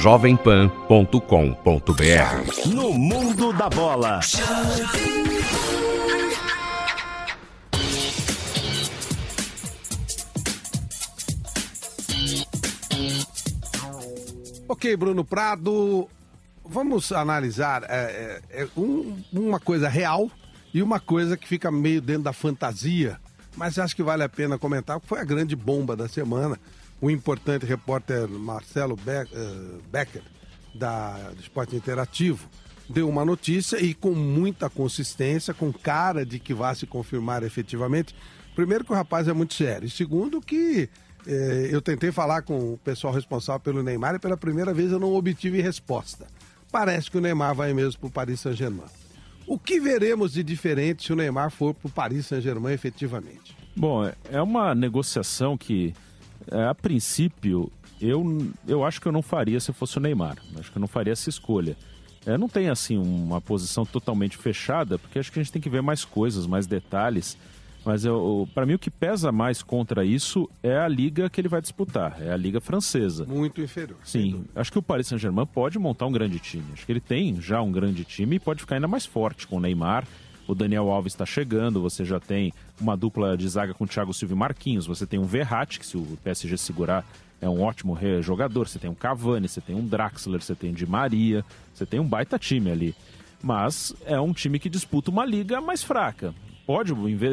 jovempan.com.br. No mundo da bola. Ok, Bruno Prado, vamos analisar é, é, é um, uma coisa real e uma coisa que fica meio dentro da fantasia, mas acho que vale a pena comentar, foi a grande bomba da semana. O importante repórter Marcelo uh, Becker, da, do Esporte Interativo, deu uma notícia e com muita consistência, com cara de que vai se confirmar efetivamente. Primeiro que o rapaz é muito sério, e segundo que eh, eu tentei falar com o pessoal responsável pelo Neymar e pela primeira vez eu não obtive resposta. Parece que o Neymar vai mesmo para o Paris Saint-Germain. O que veremos de diferente se o Neymar for para o Paris Saint-Germain efetivamente? Bom, é uma negociação que, é, a princípio, eu, eu acho que eu não faria se fosse o Neymar. Acho que eu não faria essa escolha. É, não tem, assim, uma posição totalmente fechada, porque acho que a gente tem que ver mais coisas, mais detalhes. Mas para mim o que pesa mais contra isso é a liga que ele vai disputar, é a liga francesa. Muito inferior. Sim, acho que o Paris Saint-Germain pode montar um grande time. Acho que ele tem já um grande time e pode ficar ainda mais forte com o Neymar. O Daniel Alves está chegando, você já tem uma dupla de zaga com o Thiago Silva e Marquinhos, você tem um Verratti, que se o PSG segurar é um ótimo jogador, você tem um Cavani, você tem um Draxler, você tem um Di Maria, você tem um baita time ali. Mas é um time que disputa uma liga mais fraca pode,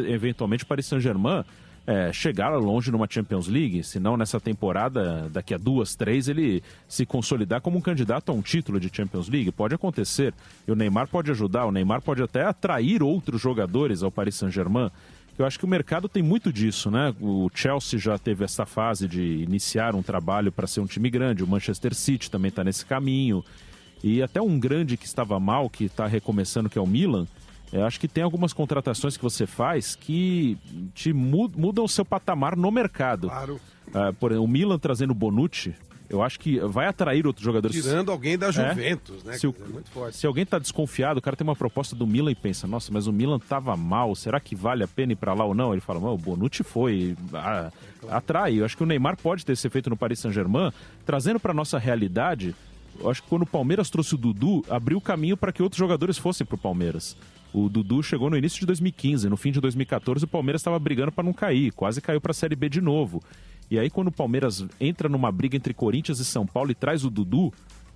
eventualmente, o Paris Saint-Germain é, chegar longe numa Champions League, se não nessa temporada, daqui a duas, três, ele se consolidar como um candidato a um título de Champions League. Pode acontecer. E o Neymar pode ajudar, o Neymar pode até atrair outros jogadores ao Paris Saint-Germain. Eu acho que o mercado tem muito disso, né? O Chelsea já teve essa fase de iniciar um trabalho para ser um time grande, o Manchester City também está nesse caminho. E até um grande que estava mal, que está recomeçando, que é o Milan, eu acho que tem algumas contratações que você faz que te mudam o seu patamar no mercado. Claro. Uh, por exemplo, o Milan trazendo o Bonucci, eu acho que vai atrair outros jogadores. Tirando alguém da é? Juventus, é? né? Se, o, é se alguém está desconfiado, o cara tem uma proposta do Milan e pensa, nossa, mas o Milan tava mal, será que vale a pena ir para lá ou não? Ele fala, o Bonucci foi, a, atrai. Eu acho que o Neymar pode ter esse efeito no Paris Saint-Germain, trazendo para nossa realidade. Eu acho que quando o Palmeiras trouxe o Dudu, abriu caminho para que outros jogadores fossem para o Palmeiras. O Dudu chegou no início de 2015, no fim de 2014 o Palmeiras estava brigando para não cair, quase caiu para a Série B de novo. E aí quando o Palmeiras entra numa briga entre Corinthians e São Paulo e traz o Dudu,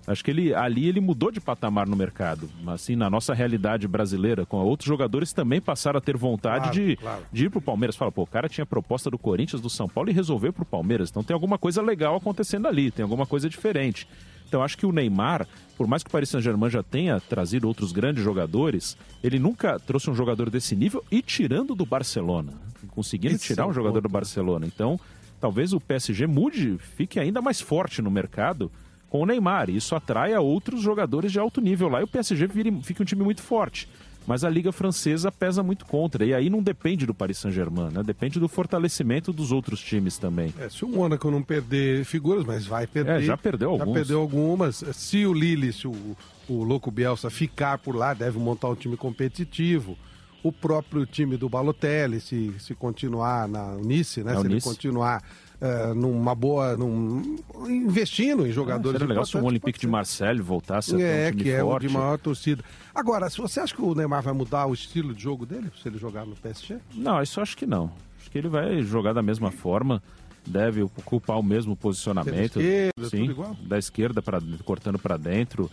acho que ele ali ele mudou de patamar no mercado. Assim, na nossa realidade brasileira, com outros jogadores também passaram a ter vontade claro, de, claro. de ir pro Palmeiras. Fala, pô, o cara tinha proposta do Corinthians, do São Paulo e resolveu pro Palmeiras. Então tem alguma coisa legal acontecendo ali, tem alguma coisa diferente. Então acho que o Neymar, por mais que o Paris Saint-Germain já tenha trazido outros grandes jogadores, ele nunca trouxe um jogador desse nível e tirando do Barcelona, conseguindo Esse tirar é um jogador ponto. do Barcelona. Então, talvez o PSG mude, fique ainda mais forte no mercado com o Neymar. E isso atrai a outros jogadores de alto nível lá e o PSG vire, fique um time muito forte mas a Liga Francesa pesa muito contra. E aí não depende do Paris Saint-Germain, né? Depende do fortalecimento dos outros times também. É, se o Mônaco não perder figuras, mas vai perder. É, já perdeu algumas. Já perdeu algumas. Se o Lille, se o, o Louco Bielsa ficar por lá, deve montar um time competitivo. O próprio time do Balotelli, se, se continuar na Nice, né? É, se ele continuar é, numa boa. Num, investindo em jogadores. Ah, seria legal se o Olympique de Marseille voltasse a é, um time que é o de maior torcida. Agora, se você acha que o Neymar vai mudar o estilo de jogo dele se ele jogar no PSG? Não, isso acho que não. Acho que ele vai jogar da mesma forma deve ocupar o mesmo posicionamento. Da esquerda, sim, da esquerda para cortando para dentro.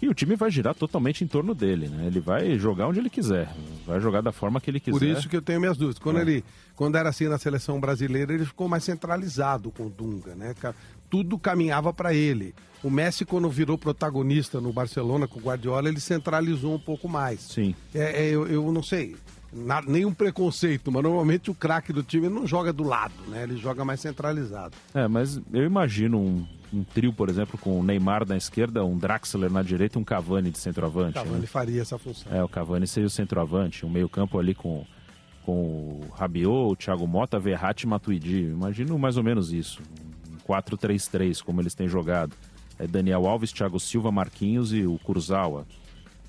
Que o time vai girar totalmente em torno dele, né? Ele vai jogar onde ele quiser, vai jogar da forma que ele quiser. Por isso que eu tenho minhas dúvidas. Quando é. ele quando era assim na seleção brasileira, ele ficou mais centralizado com o Dunga, né? Tudo caminhava para ele. O Messi, quando virou protagonista no Barcelona com o Guardiola, ele centralizou um pouco mais. Sim. É, é eu, eu não sei, na, nenhum preconceito, mas normalmente o craque do time não joga do lado, né? Ele joga mais centralizado. É, mas eu imagino um, um trio, por exemplo, com o Neymar na esquerda, um Draxler na direita e um Cavani de centroavante. O Cavani né? faria essa função. É, o Cavani seria o centroavante, um meio campo ali com com o Rabiot, o Thiago Mota, Verratti e Matuidi. Imagino mais ou menos isso. Um 4-3-3, como eles têm jogado. É Daniel Alves, Thiago Silva, Marquinhos e o Kurzawa.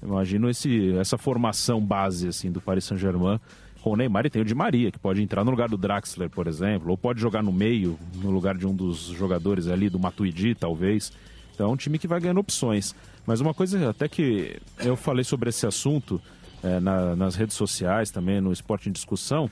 Imagino esse, essa formação base assim do Paris Saint-Germain com o Neymar e tem o Di Maria, que pode entrar no lugar do Draxler, por exemplo, ou pode jogar no meio, no lugar de um dos jogadores ali, do Matuidi, talvez. Então é um time que vai ganhando opções. Mas uma coisa até que eu falei sobre esse assunto é, na, nas redes sociais, também no Esporte em Discussão,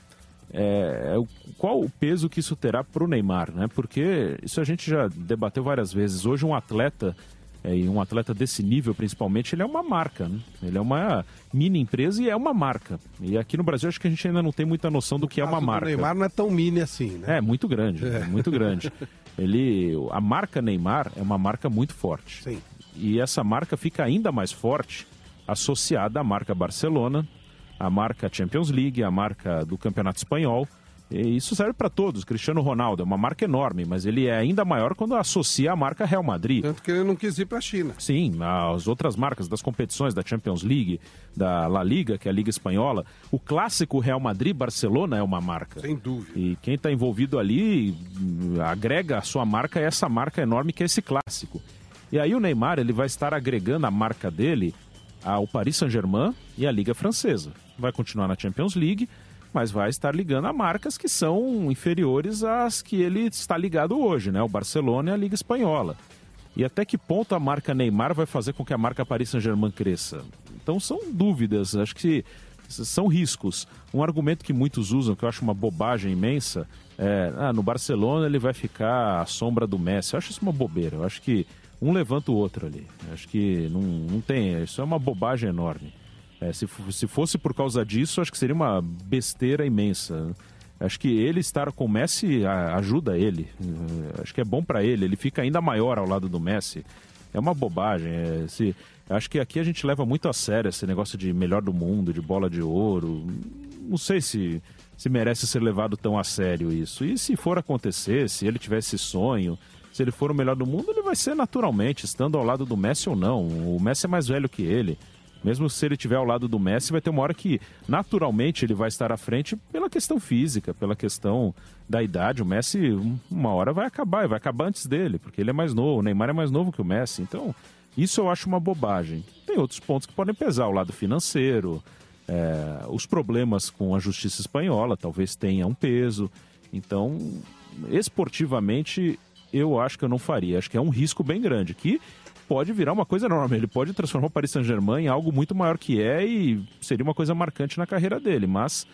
é, é qual o peso que isso terá para o Neymar, né? Porque isso a gente já debateu várias vezes. Hoje um atleta é, e um atleta desse nível, principalmente, ele é uma marca. Né? Ele é uma mini empresa e é uma marca. E aqui no Brasil acho que a gente ainda não tem muita noção do que é uma marca. O Neymar não é tão mini assim, né? É, muito grande, é. muito grande. Ele, a marca Neymar é uma marca muito forte. Sim. E essa marca fica ainda mais forte associada à marca Barcelona, à marca Champions League, à marca do Campeonato Espanhol e isso serve para todos. Cristiano Ronaldo é uma marca enorme, mas ele é ainda maior quando associa a marca Real Madrid. Tanto que ele não quis ir para a China. Sim, as outras marcas das competições da Champions League, da La Liga, que é a Liga Espanhola, o clássico Real Madrid-Barcelona é uma marca. Sem dúvida. E quem está envolvido ali agrega a sua marca a essa marca enorme que é esse clássico. E aí o Neymar ele vai estar agregando a marca dele ao Paris Saint-Germain e à Liga Francesa. Vai continuar na Champions League mas vai estar ligando a marcas que são inferiores às que ele está ligado hoje, né? O Barcelona e a Liga Espanhola. E até que ponto a marca Neymar vai fazer com que a marca Paris Saint-Germain cresça? Então são dúvidas, acho que são riscos. Um argumento que muitos usam, que eu acho uma bobagem imensa, é ah, no Barcelona ele vai ficar à sombra do Messi. Eu acho isso uma bobeira. Eu acho que um levanta o outro ali. Eu acho que não, não tem. Isso é uma bobagem enorme. É, se, se fosse por causa disso, acho que seria uma besteira imensa. Acho que ele estar com o Messi ajuda ele. É, acho que é bom para ele. Ele fica ainda maior ao lado do Messi. É uma bobagem. É, se, acho que aqui a gente leva muito a sério esse negócio de melhor do mundo, de bola de ouro. Não sei se, se merece ser levado tão a sério isso. E se for acontecer, se ele tiver esse sonho, se ele for o melhor do mundo, ele vai ser naturalmente, estando ao lado do Messi ou não. O Messi é mais velho que ele. Mesmo se ele estiver ao lado do Messi, vai ter uma hora que naturalmente ele vai estar à frente pela questão física, pela questão da idade. O Messi, uma hora vai acabar, vai acabar antes dele, porque ele é mais novo. O Neymar é mais novo que o Messi. Então, isso eu acho uma bobagem. Tem outros pontos que podem pesar, o lado financeiro, é, os problemas com a justiça espanhola talvez tenha um peso. Então, esportivamente, eu acho que eu não faria. Acho que é um risco bem grande. Que pode virar uma coisa enorme. Ele pode transformar o Paris Saint-Germain em algo muito maior que é e seria uma coisa marcante na carreira dele. Mas,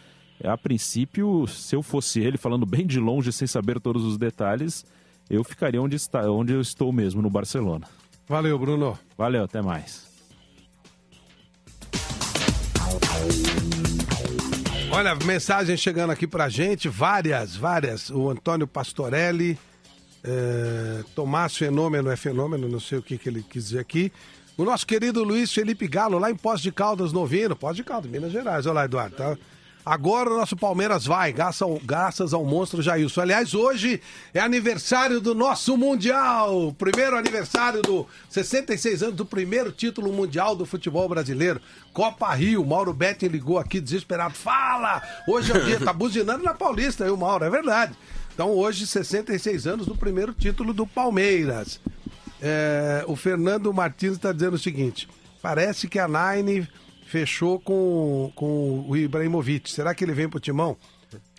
a princípio, se eu fosse ele, falando bem de longe, sem saber todos os detalhes, eu ficaria onde, está, onde eu estou mesmo, no Barcelona. Valeu, Bruno. Valeu, até mais. Olha, mensagem chegando aqui pra gente, várias, várias. O Antônio Pastorelli é, Tomás Fenômeno é fenômeno, não sei o que, que ele quis dizer aqui. O nosso querido Luiz Felipe Galo, lá em Poço de Caldas, Novino. Poço de Caldas, Minas Gerais. Olha lá, Eduardo. Tá? Agora o nosso Palmeiras vai, graças ao, graças ao monstro Jailson. Aliás, hoje é aniversário do nosso Mundial. Primeiro aniversário do 66 anos do primeiro título mundial do futebol brasileiro. Copa Rio. Mauro Betting ligou aqui desesperado. Fala! Hoje é o dia, tá buzinando na Paulista, aí o Mauro, é verdade. Então, hoje, 66 anos do primeiro título do Palmeiras. É, o Fernando Martins está dizendo o seguinte: parece que a Nine fechou com, com o Ibrahimovic. Será que ele vem pro timão?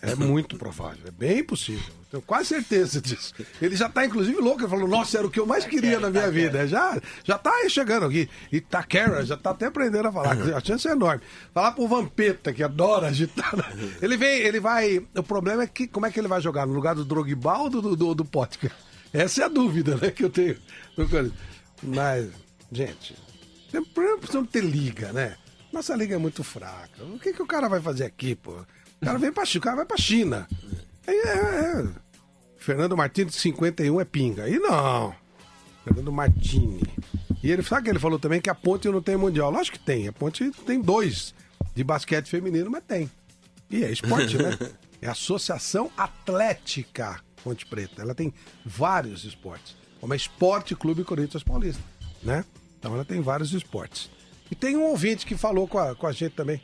É muito provável, é bem possível. Tenho quase certeza disso. Ele já está inclusive, louco. Ele falou, nossa, era o que eu mais queria na minha vida. Já, já tá chegando aqui. Itaquera, já está até aprendendo a falar. A chance é enorme. Falar pro Vampeta, que adora agitar. Ele vem, ele vai. O problema é que como é que ele vai jogar? No lugar do Drogba ou do, do, do Potka? Essa é a dúvida, né, que eu tenho. Mas, gente, precisamos ter liga, né? Nossa liga é muito fraca. O que, que o cara vai fazer aqui, pô? O cara vem pra China, o cara vai pra China. Aí é, é. Fernando Martins, de 51, é pinga. Aí não. Fernando Martini. E ele sabe que ele falou também que a Ponte não tem mundial. Lógico que tem. A Ponte tem dois de basquete feminino, mas tem. E é esporte, né? É a Associação Atlética Ponte Preta. Ela tem vários esportes. Como é Esporte Clube Corinthians Paulista, né? Então ela tem vários esportes. E tem um ouvinte que falou com a, com a gente também.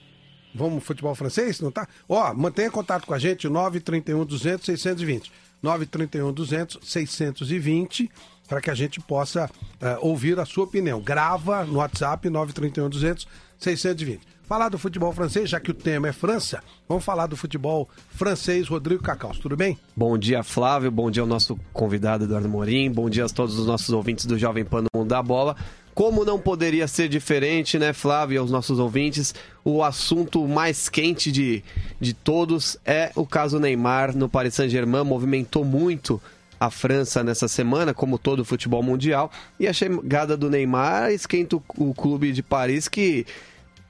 Vamos futebol francês, não tá? Ó, mantenha contato com a gente, 931 200 620. 931 200 620 para que a gente possa uh, ouvir a sua opinião. Grava no WhatsApp 931 200 620 falar do futebol francês, já que o tema é França. Vamos falar do futebol francês, Rodrigo Cacaus, tudo bem? Bom dia, Flávio. Bom dia ao nosso convidado Eduardo Morim. Bom dia a todos os nossos ouvintes do Jovem Pan Mundo da Bola. Como não poderia ser diferente, né, Flávio, e aos nossos ouvintes, o assunto mais quente de, de todos é o caso Neymar no Paris Saint-Germain. Movimentou muito a França nessa semana, como todo o futebol mundial. E a chegada do Neymar esquenta o, clube de Paris que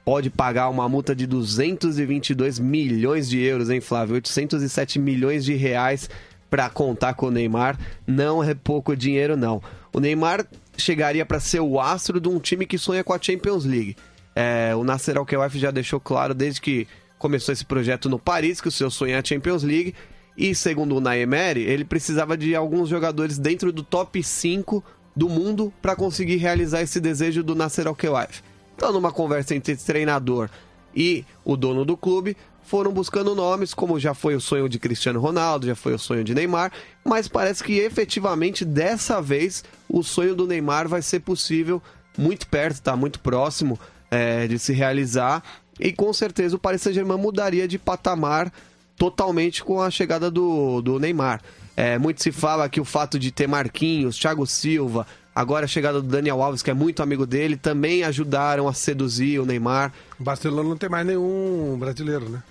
pode pagar uma multa de 222 milhões de euros, hein, Flávio? 807 milhões de reais para contar com o Neymar. Não é pouco dinheiro, não. O Neymar chegaria para ser o astro de um time que sonha com a Champions League. É, o Nasser Al-Khelaifi já deixou claro desde que começou esse projeto no Paris que o seu sonho é a Champions League. E segundo o Naemeri, ele precisava de alguns jogadores dentro do top 5 do mundo para conseguir realizar esse desejo do Nasser Al-Khelaifi. Então, numa conversa entre treinador e o dono do clube, foram buscando nomes, como já foi o sonho de Cristiano Ronaldo, já foi o sonho de Neymar, mas parece que efetivamente dessa vez o sonho do Neymar vai ser possível muito perto, está muito próximo é, de se realizar e com certeza o Paris Saint-Germain mudaria de patamar totalmente com a chegada do, do Neymar. É, muito se fala que o fato de ter Marquinhos, Thiago Silva, Agora a chegada do Daniel Alves, que é muito amigo dele, também ajudaram a seduzir o Neymar. O Barcelona não tem mais nenhum brasileiro, né?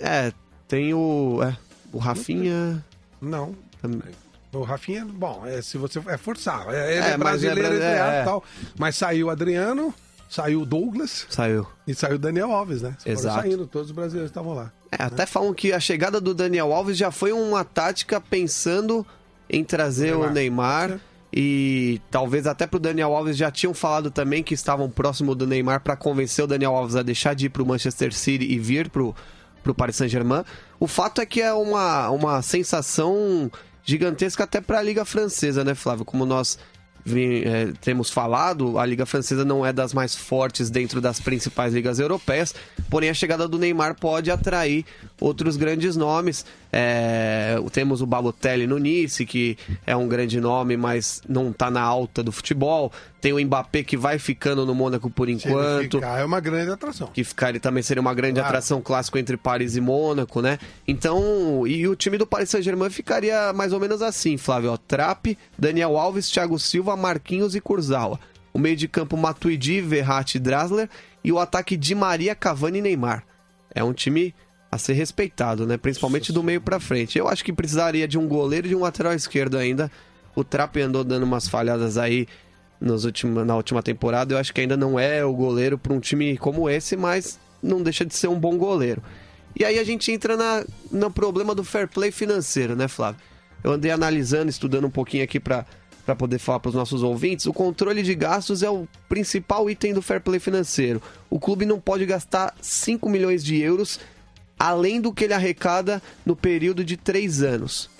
É, tem o. É, o Rafinha. Não. O Rafinha, bom, é, se você é forçar. É, ele é, é brasileiro, é, é, tal. Mas saiu o Adriano, saiu o Douglas. Saiu. E saiu o Daniel Alves, né? Exato. Saindo, todos os brasileiros estavam lá. É, né? até falam que a chegada do Daniel Alves já foi uma tática pensando em trazer o Neymar. O Neymar e talvez até pro Daniel Alves já tinham falado também que estavam próximo do Neymar para convencer o Daniel Alves a deixar de ir pro Manchester City e vir pro, pro Paris Saint-Germain. O fato é que é uma, uma sensação gigantesca até para a Liga Francesa, né, Flávio? Como nós é, temos falado, a Liga Francesa não é das mais fortes dentro das principais ligas europeias, porém a chegada do Neymar pode atrair outros grandes nomes. É, temos o Balotelli no Nice, que é um grande nome, mas não está na alta do futebol. Tem o Mbappé que vai ficando no Mônaco por enquanto. Ficar, é uma grande atração. Que ficar ele também seria uma grande claro. atração clássico entre Paris e Mônaco, né? Então, e o time do Paris Saint-Germain ficaria mais ou menos assim, Flávio. Ó, Trapp, Daniel Alves, Thiago Silva, Marquinhos e Kurzawa. O meio de campo Matuidi, Verratti e Drasler. E o ataque de Maria, Cavani e Neymar. É um time a ser respeitado, né? Principalmente do meio para frente. Eu acho que precisaria de um goleiro e de um lateral esquerdo ainda. O Trapp andou dando umas falhadas aí nos na última temporada. Eu acho que ainda não é o goleiro para um time como esse, mas não deixa de ser um bom goleiro. E aí a gente entra na, no problema do fair play financeiro, né, Flávio? Eu andei analisando, estudando um pouquinho aqui para para poder falar para os nossos ouvintes, o controle de gastos é o principal item do fair play financeiro. O clube não pode gastar 5 milhões de euros além do que ele arrecada no período de três anos.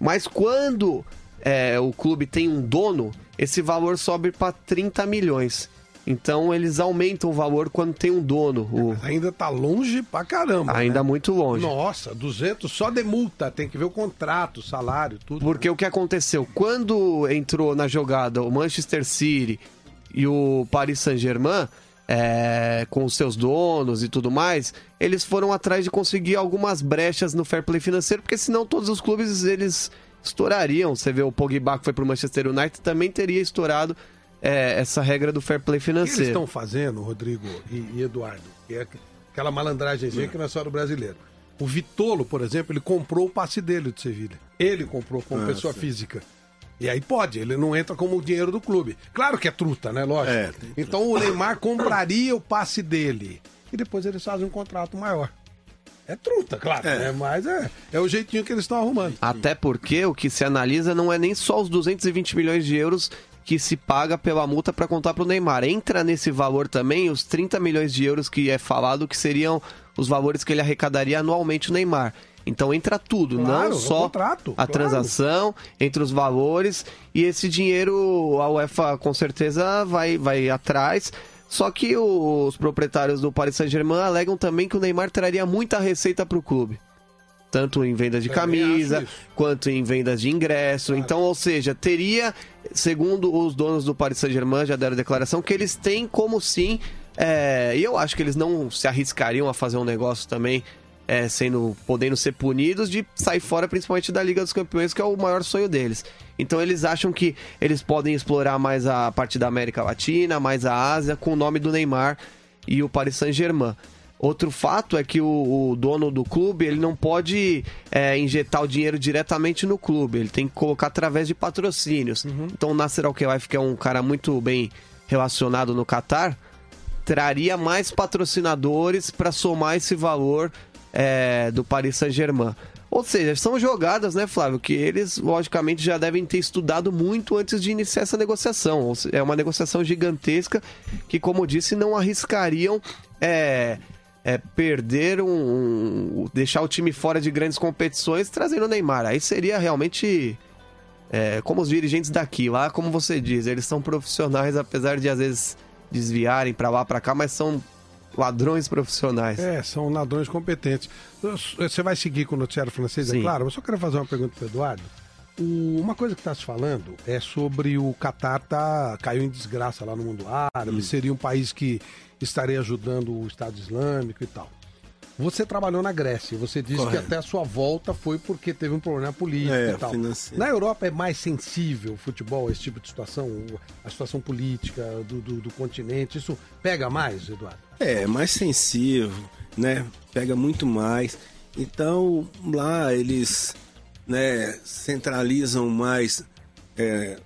Mas quando é, o clube tem um dono, esse valor sobe para 30 milhões. Então eles aumentam o valor quando tem um dono. O... ainda tá longe pra caramba. Ainda né? muito longe. Nossa, 200 só de multa, tem que ver o contrato, o salário, tudo. Porque né? o que aconteceu? Quando entrou na jogada o Manchester City e o Paris Saint-Germain, é, com os seus donos e tudo mais, eles foram atrás de conseguir algumas brechas no fair play financeiro, porque senão todos os clubes eles estourariam. Você vê o Pogba que foi para o Manchester United também teria estourado é, essa regra do fair play financeiro. O que eles estão fazendo, Rodrigo e, e Eduardo? Que é aquela malandragem que não é só do brasileiro. O Vitolo, por exemplo, ele comprou o passe dele de Sevilha. Ele comprou como ah, pessoa sim. física. E aí pode, ele não entra como o dinheiro do clube. Claro que é truta, né? Lógico. É, então o Neymar compraria o passe dele. E depois eles fazem um contrato maior. É truta, claro, é. Né? mas é, é o jeitinho que eles estão arrumando. Até porque o que se analisa não é nem só os 220 milhões de euros que se paga pela multa para contar para o Neymar. Entra nesse valor também os 30 milhões de euros que é falado que seriam os valores que ele arrecadaria anualmente o Neymar. Então entra tudo, claro, não só contrato, a claro. transação, entre os valores e esse dinheiro a UEFA com certeza vai, vai atrás. Só que os proprietários do Paris Saint-Germain alegam também que o Neymar traria muita receita para o clube. tanto em vendas de camisa quanto em vendas de ingresso. Então, ou seja, teria, segundo os donos do Paris Saint-Germain, já deram declaração, que eles têm como sim. é, e eu acho que eles não se arriscariam a fazer um negócio também. é, sendo podendo ser punidos de sair fora principalmente da Liga dos Campeões que é o maior sonho deles então eles acham que eles podem explorar mais a parte da América Latina mais a Ásia com o nome do Neymar e o Paris Saint-Germain Outro fato é que o, o dono do clube ele não pode é, injetar o dinheiro diretamente no clube, ele tem que colocar através de patrocínios. Então o Nasser Al-Khelaifi, que é um cara muito bem relacionado no Catar, traria mais patrocinadores para somar esse valor é, do Paris Saint-Germain. Ou seja, são jogadas, né, Flávio, que eles, logicamente, já devem ter estudado muito antes de iniciar essa negociação. É uma negociação gigantesca que, como eu disse, não arriscariam é, é, perder um, um- deixar o time fora de grandes competições trazendo o Neymar. Aí seria realmente é, como os dirigentes daqui. Lá, como você diz, eles são profissionais, apesar de às vezes desviarem pra lá, pra cá, mas são ladrões profissionais. É, são ladrões competentes. Você vai seguir com o noticiário francês, é Sim. claro. Eu só quero fazer uma pergunta para Eduardo. O- uma coisa que está se falando é sobre o Catar tá, caiu em desgraça lá no mundo árabe, seria um país que estaria ajudando o Estado Islâmico e tal. Você trabalhou na Grécia, você disse Correto. que até a sua volta foi porque teve um problema político É, e tal. financeiro. Na Europa é mais sensível o futebol, esse tipo de situação, a situação política do, do- do continente, isso pega mais, Eduardo? É, mais sensível, né? Pega muito mais. Então, lá eles né, centralizam mais, é,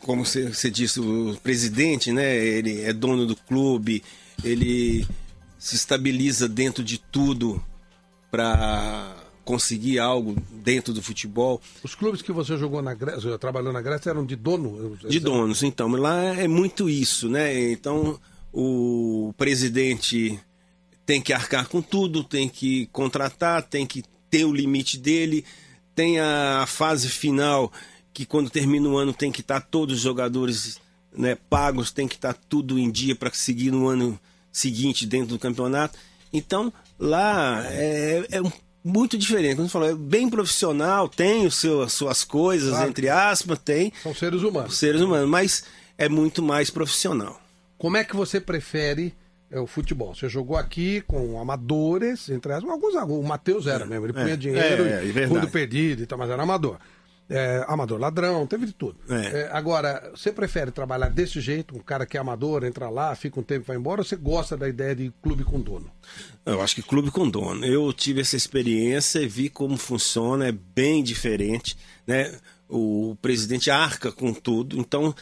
como você você disse, o presidente, né? Ele é dono do clube, ele se estabiliza dentro de tudo para conseguir algo dentro do futebol. Os clubes que você jogou na Grécia, trabalhou na Grécia, eram de dono? De donos, então. Lá é muito isso, né? Então, o presidente tem que arcar com tudo, tem que contratar, tem que ter o limite dele, tem a fase final que quando termina o ano tem que estar todos os jogadores né, pagos, tem que estar tudo em dia para seguir no ano seguinte dentro do campeonato. Então, lá é, é muito diferente. Como você falou, é bem profissional, tem o seu, as suas coisas, Claro. entre aspas, tem São seres humanos. seres humanos, mas é muito mais profissional. Como é que você prefere é, o futebol? Você jogou aqui com amadores, entre aspas, alguns, o Matheus era mesmo, ele punha é, dinheiro, é, é e verdade. fundo perdido e tal, mas era amador. É, amador ladrão, teve de tudo. É. É, agora, você prefere trabalhar desse jeito, um cara que é amador, entra lá, fica um tempo e vai embora, ou você gosta da ideia de clube com dono? Eu acho que clube com dono. Eu tive essa experiência e vi como funciona, é bem diferente, né? O presidente arca com tudo, então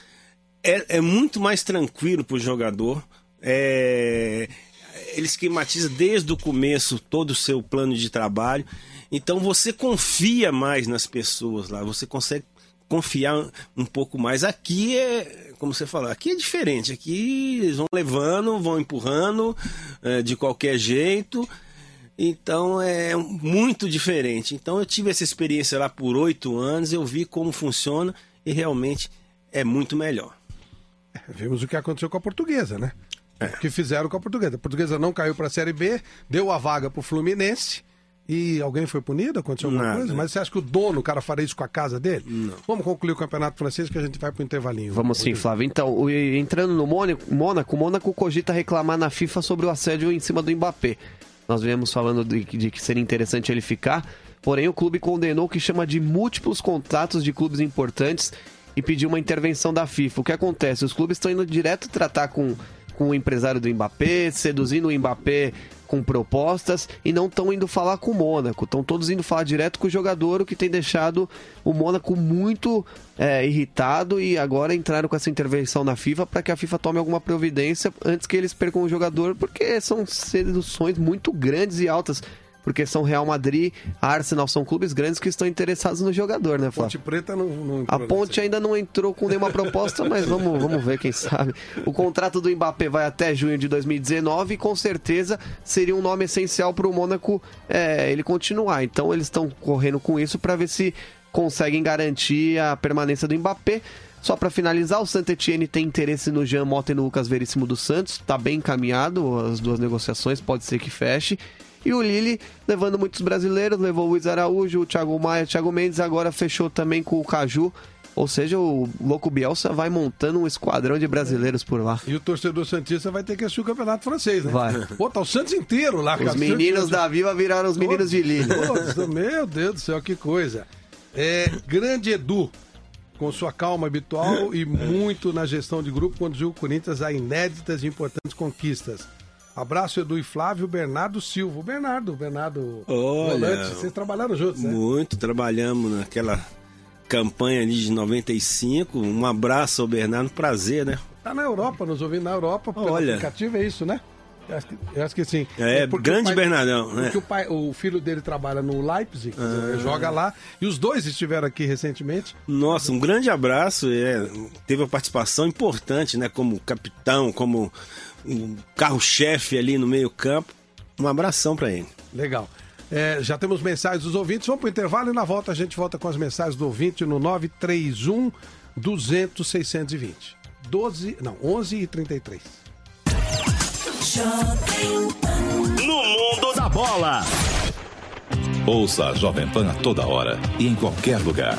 é, é muito mais tranquilo para o jogador. É, ele esquematiza desde o começo todo o seu plano de trabalho. Então você confia mais nas pessoas lá, você consegue confiar um pouco mais. Aqui é, como você falou, aqui é diferente. Aqui eles vão levando, vão empurrando é, de qualquer jeito. Então é muito diferente. Então eu tive essa experiência lá por oito anos, eu vi como funciona e realmente é muito melhor. É, Vimos o que aconteceu com a portuguesa, né? O que fizeram com a portuguesa. A portuguesa não caiu para a Série B, deu a vaga para o Fluminense. E alguém foi punido? Aconteceu alguma Nada. coisa? Mas você acha que o dono, o cara, faria isso com a casa dele? Não. Vamos concluir o campeonato francês que a gente vai para o intervalinho. Vamos sim, Flávio. Então, entrando no Mônaco, o Mônaco cogita reclamar na FIFA sobre o assédio em cima do Mbappé. Nós viemos falando de, de que seria interessante ele ficar, porém o clube condenou o que chama de múltiplos contatos de clubes importantes e pediu uma intervenção da FIFA. O que acontece? Os clubes estão indo direto tratar com, com o empresário do Mbappé, seduzindo o Mbappé com propostas e não estão indo falar com o Mônaco. Estão todos indo falar direto com o jogador, o que tem deixado o Mônaco muito é, irritado e agora entraram com essa intervenção na FIFA para que a FIFA tome alguma providência antes que eles percam o jogador, porque são seduções muito grandes e altas. Porque são Real Madrid, Arsenal, são clubes grandes que estão interessados no jogador, né, Flávio? Ponte Preta não, não A Ponte ainda não entrou com nenhuma proposta, mas vamos, vamos ver, quem sabe. O contrato do Mbappé vai até junho de 2019 e com certeza seria um nome essencial para o Mônaco é, ele continuar. Então eles estão correndo com isso para ver se conseguem garantir a permanência do Mbappé. Só para finalizar, o Saint Etienne tem interesse no Jean Mota e no Lucas Veríssimo dos Santos. Está bem encaminhado as duas negociações, pode ser que feche. E o Lille levando muitos brasileiros, levou o Luiz Araújo, o Thiago Maia, o Thiago Mendes, agora fechou também com o Caju. Ou seja, o Louco Bielsa vai montando um esquadrão de brasileiros por lá. E o torcedor Santista vai ter que assistir o campeonato francês, né? Vai. Pô, tá o Santos inteiro lá. Os meninos da Viva viraram os meninos de Lille. Todos, meu Deus do céu, que coisa. É, grande Edu, com sua calma habitual e muito na gestão de grupo, conduziu o Corinthians a inéditas e importantes conquistas. Abraço, Edu e Flávio, Bernardo Silva. Bernardo, Bernardo Olha, Volante, vocês trabalharam juntos, né? Muito, trabalhamos naquela campanha ali de 95. Um abraço ao Bernardo, prazer, né? Tá na Europa, nos ouvindo na Europa, pelo Olha. aplicativo, é isso, né? Eu acho que, eu acho que sim. É, porque grande pai- Bernardão, né? Porque o, pai, o filho dele trabalha no Leipzig, Ah. joga lá, e os dois estiveram aqui recentemente. Nossa, um grande abraço. É, teve uma participação importante, né? Como capitão, como um carro-chefe ali no meio-campo. Um abração pra ele. Legal. É, já temos mensagens dos ouvintes. Vamos para o intervalo e na volta a gente volta com as mensagens do ouvinte no 931 200 620. 12, não, 11 e 33. No mundo da bola. Ouça a Jovem Pan a toda hora e em qualquer lugar.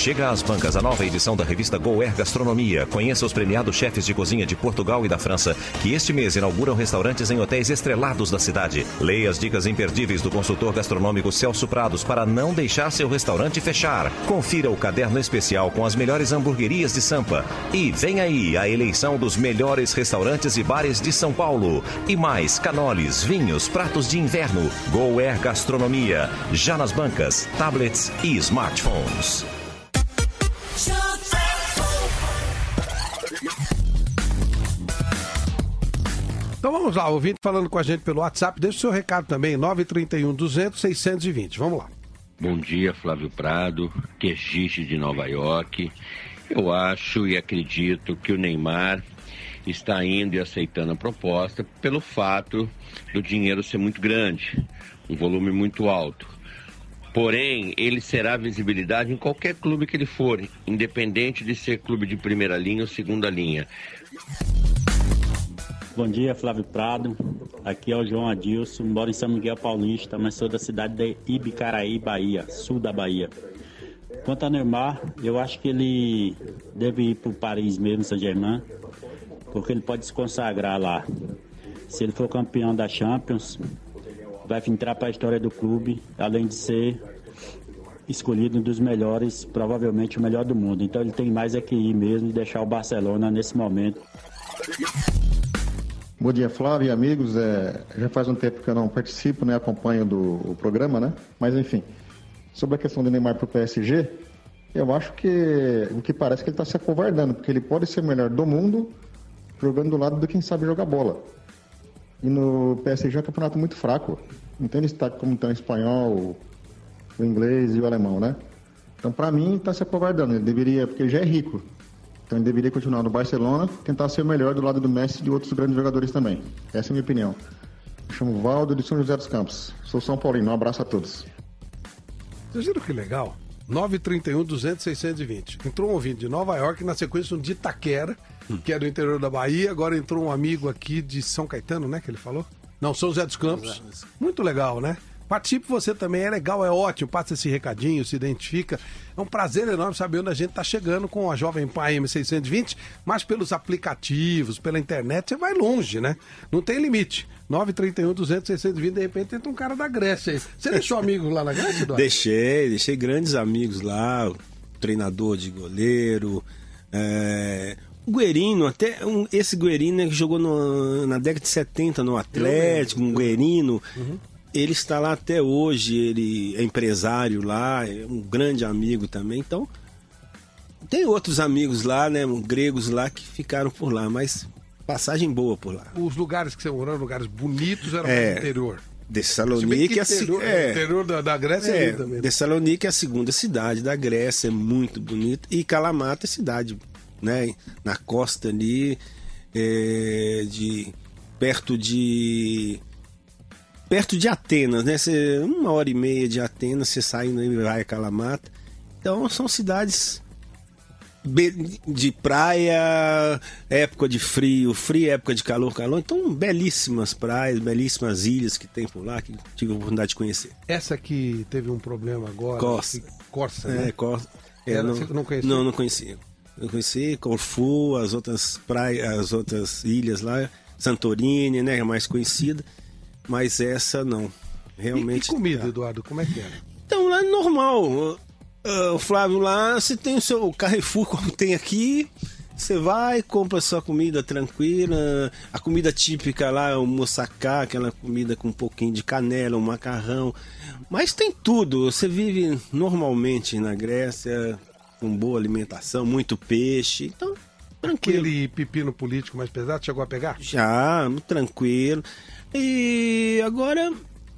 Chega às bancas a nova edição da revista Goer Gastronomia. Conheça os premiados chefes de cozinha de Portugal e da França, que este mês inauguram restaurantes em hotéis estrelados da cidade. Leia as dicas imperdíveis do consultor gastronômico Celso Prados para não deixar seu restaurante fechar. Confira o caderno especial com as melhores hamburguerias de Sampa. E vem aí a eleição dos melhores restaurantes e bares de São Paulo. E mais canoles, vinhos, pratos de inverno. Goer Gastronomia. Já nas bancas, tablets e smartphones. Então vamos lá, ouvinte falando com a gente pelo WhatsApp. Deixa o seu recado também, 931 200 620. Vamos lá. Bom dia, Flávio Prado, que é Gigi de Nova York. Eu acho e acredito que o Neymar está indo e aceitando a proposta pelo fato do dinheiro ser muito grande, um volume muito alto. Porém, ele será visibilidade em qualquer clube que ele for, independente de ser clube de primeira linha ou segunda linha. Bom dia, Flávio Prado. Aqui é o João Adilson, moro em São Miguel Paulista, mas sou da cidade de Ibicaraí, Bahia, sul da Bahia. Quanto a Neymar, eu acho que ele deve ir para o Paris mesmo, Saint-Germain, porque ele pode se consagrar lá. Se ele for campeão da Champions, vai entrar para a história do clube, além de ser escolhido um dos melhores, provavelmente o melhor do mundo. Então ele tem mais é que ir mesmo e deixar o Barcelona nesse momento. Bom dia, Flávio e amigos. É, já faz um tempo que eu não participo, né? Acompanho do programa, né? Mas enfim, sobre a questão do Neymar para o PSG, eu acho que o que parece é que ele está se acovardando, porque ele pode ser o melhor do mundo jogando do lado de quem sabe jogar bola. E no PSG é um campeonato muito fraco. Não tem destaque como tem o espanhol, o inglês e o alemão, né? Então, para mim, está se acovardando. Ele deveria, porque ele já é rico. Então, ele deveria continuar no Barcelona, tentar ser o melhor do lado do Messi e de outros grandes jogadores também. Essa é a minha opinião. Me chamo Valdo de São José dos Campos. Sou São Paulino. Um abraço a todos. Vocês viram que legal? 931 200 620. Entrou um ouvinte de Nova York, na sequência um de Itaquera, que é do interior da Bahia. Agora entrou um amigo aqui de São Caetano, né? Que ele falou? Não, São José dos Campos. Muito legal, né? Participe você também, é legal, é ótimo. Passa esse recadinho, se identifica. É um prazer enorme saber onde a gente está chegando com a Jovem Pan M620, mas pelos aplicativos, pela internet, você vai longe, né? Não tem limite. 931 200 620, de repente entra um cara da Grécia aí. Você deixou amigos lá na Grécia, Eduardo? Deixei, deixei grandes amigos lá, treinador de goleiro, é, o Guerino, até um- esse Guerino que jogou no- na década de 70 no Atlético, um Guerino. Ele está lá até hoje, ele é empresário lá, é um grande amigo também. Então, tem outros amigos lá, né, gregos lá que ficaram por lá, mas passagem boa por lá. Os lugares que você morou, lugares bonitos, eram É. interior. Tessalonique é, interior, é, interior da, da Grécia é, é, também. Tessalonique é a segunda cidade da Grécia, é muito bonita. E Kalamata é cidade, né? Na costa ali, é, de perto de perto de Atenas, né? Cê, uma hora e meia de Atenas, você saindo e vai a Kalamata. Então são cidades de praia, época de frio, frio, época de calor, calor. Então belíssimas praias, belíssimas ilhas que tem por lá que tive a oportunidade de conhecer. Essa que teve um problema agora. Corsa. que- Corsa, É, né? É, Ela- não, não conhecia? Não, não conhecia. Eu conheci Corfu, as outras praias, as outras ilhas lá, Santorini, né, mais conhecida, mas essa não. E, Realmente. e comida, Eduardo, como é que era? Então lá é normal. O Flávio lá, você tem o seu Carrefour como tem aqui. Você vai, compra sua comida tranquila. A comida típica lá é o moussaka, aquela comida com um pouquinho de canela, um macarrão. Mas tem tudo. Você vive normalmente na Grécia, com boa alimentação, muito peixe. Então, tranquilo. Aquele pepino político mais pesado, chegou a pegar? Já, tranquilo. E agora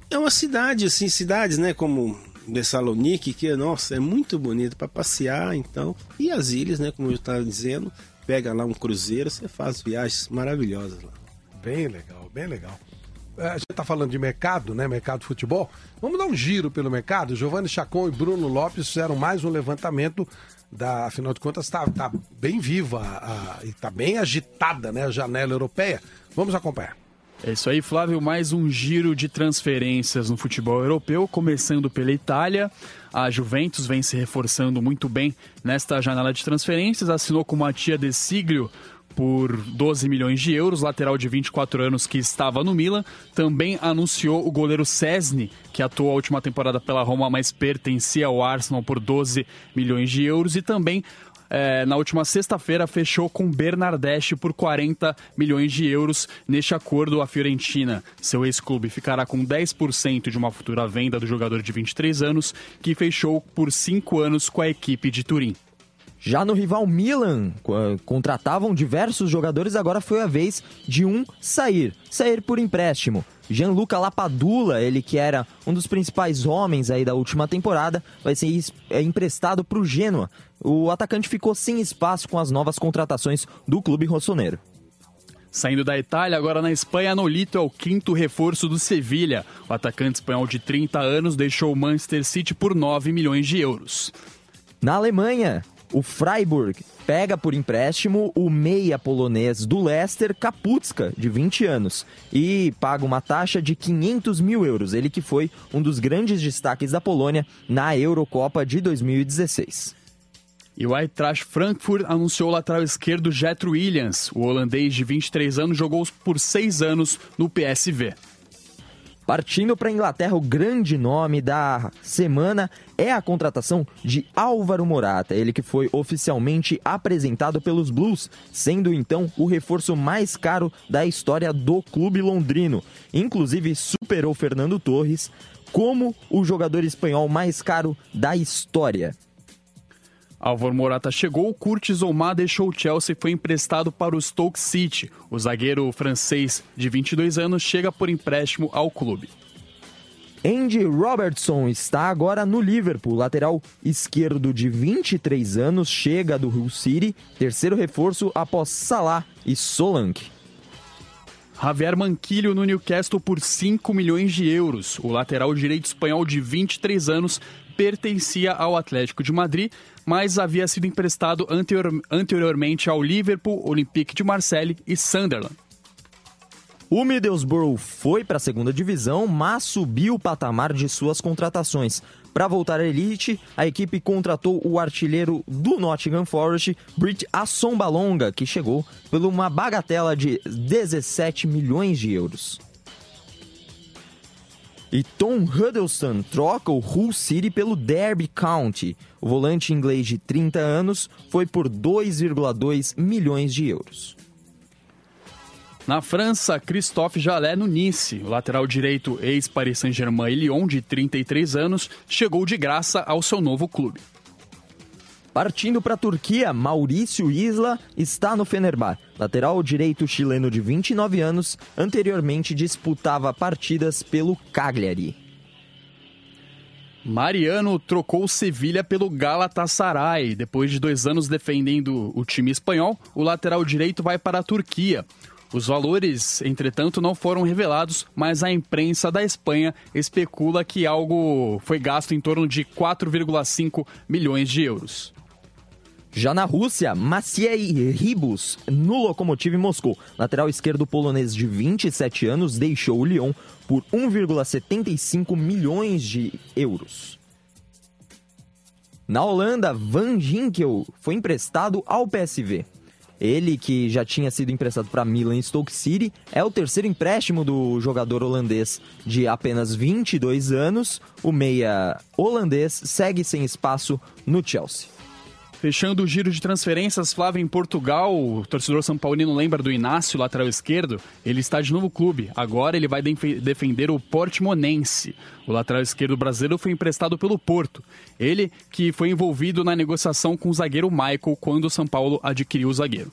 é uma cidade, assim, cidades, né, como Thessalonique, que, nossa, é muito bonito para passear, então. E as ilhas, né, como eu estava dizendo, pega lá um cruzeiro, você faz viagens maravilhosas lá. Bem legal, bem legal. É, A gente está falando de mercado, né? Mercado de futebol. Vamos dar um giro pelo mercado. Giovanni Chacon e Bruno Lopes fizeram mais um levantamento. Da, afinal de contas, está tá bem viva a- e está bem agitada né, a janela europeia. Vamos acompanhar. É isso aí, Flávio. Mais um giro de transferências no futebol europeu, começando pela Itália. A Juventus vem se reforçando muito bem nesta janela de transferências. Assinou com Matia De Siglio por 12 milhões de euros, lateral de 24 anos que estava no Milan. Também anunciou o goleiro Cesny, que atuou a última temporada pela Roma, mas pertencia ao Arsenal por 12 milhões de euros. E também é, na última sexta-feira fechou com Bernardeschi por 40 milhões de euros. Neste acordo, a Fiorentina, seu ex-clube, ficará com 10% de uma futura venda do jogador de 23 anos, que fechou por 5 anos com a equipe de Turim. Já no rival Milan, contratavam diversos jogadores, agora foi a vez de um sair, sair por empréstimo. Gianluca Lapadula, ele que era um dos principais homens aí da última temporada, vai ser é, emprestado para o Genoa. O atacante ficou sem espaço com as novas contratações do clube rossoneiro. Saindo da Itália, agora na Espanha, Nolito é o quinto reforço do Sevilha. O atacante espanhol de 30 anos deixou o Manchester City por 9 milhões de euros. Na Alemanha, o Freiburg pega por empréstimo o meia polonês do Leicester, Kaputska, de 20 anos, e paga uma taxa de 500 mil euros. Ele que foi um dos grandes destaques da Polônia na Eurocopa de 2016. E o Eintracht Frankfurt anunciou o lateral esquerdo Jetro Williams. O holandês de 23 anos jogou por seis anos no PSV. Partindo para a Inglaterra, o grande nome da semana é a contratação de Álvaro Morata, ele que foi oficialmente apresentado pelos Blues, sendo então o reforço mais caro da história do clube londrino. Inclusive superou Fernando Torres como o jogador espanhol mais caro da história. Álvaro Morata chegou, Curtis Oumar deixou o Chelsea e foi emprestado para o Stoke City. O zagueiro francês de 22 anos chega por empréstimo ao clube. Andy Robertson está agora no Liverpool, lateral esquerdo de 23 anos, chega do Hull City, terceiro reforço após Salah e Solanke. Javier Manquilho no Newcastle por 5 milhões de euros. O lateral direito espanhol de 23 anos pertencia ao Atlético de Madrid, mas havia sido emprestado anterior, anteriormente ao Liverpool, Olympique de Marseille e Sunderland. O Middlesbrough foi para a segunda divisão, mas subiu o patamar de suas contratações. Para voltar à elite, a equipe contratou o artilheiro do Nottingham Forest, Brit Assombalonga, que chegou por uma bagatela de 17 milhões de euros. E Tom Huddleston troca o Hull City pelo Derby County. O volante inglês de 30 anos foi por 2,2 milhões de euros. Na França, Christophe Jalé no Nice. O lateral direito ex-Paris Saint-Germain e Lyon, de 33 anos, chegou de graça ao seu novo clube. Partindo para a Turquia, Maurício Isla está no Fenerbah. Lateral direito chileno de 29 anos, anteriormente disputava partidas pelo Cagliari. Mariano trocou Sevilha pelo Galatasaray. Depois de dois anos defendendo o time espanhol, o lateral direito vai para a Turquia. Os valores, entretanto, não foram revelados, mas a imprensa da Espanha especula que algo foi gasto em torno de 4,5 milhões de euros. Já na Rússia, Maciej Ribus, no Lokomotiv Moscou. Lateral esquerdo polonês de 27 anos deixou o Lyon por 1,75 milhões de euros. Na Holanda, Van Ginkel foi emprestado ao PSV. Ele, que já tinha sido emprestado para Milan e Stoke City, é o terceiro empréstimo do jogador holandês de apenas 22 anos. O meia holandês segue sem espaço no Chelsea. Fechando o giro de transferências, Flávio, em Portugal, o torcedor São Paulino lembra do Inácio, lateral esquerdo. Ele está de novo clube. Agora ele vai defender o Portimonense. O lateral esquerdo brasileiro foi emprestado pelo Porto. Ele que foi envolvido na negociação com o zagueiro Michael quando o São Paulo adquiriu o zagueiro.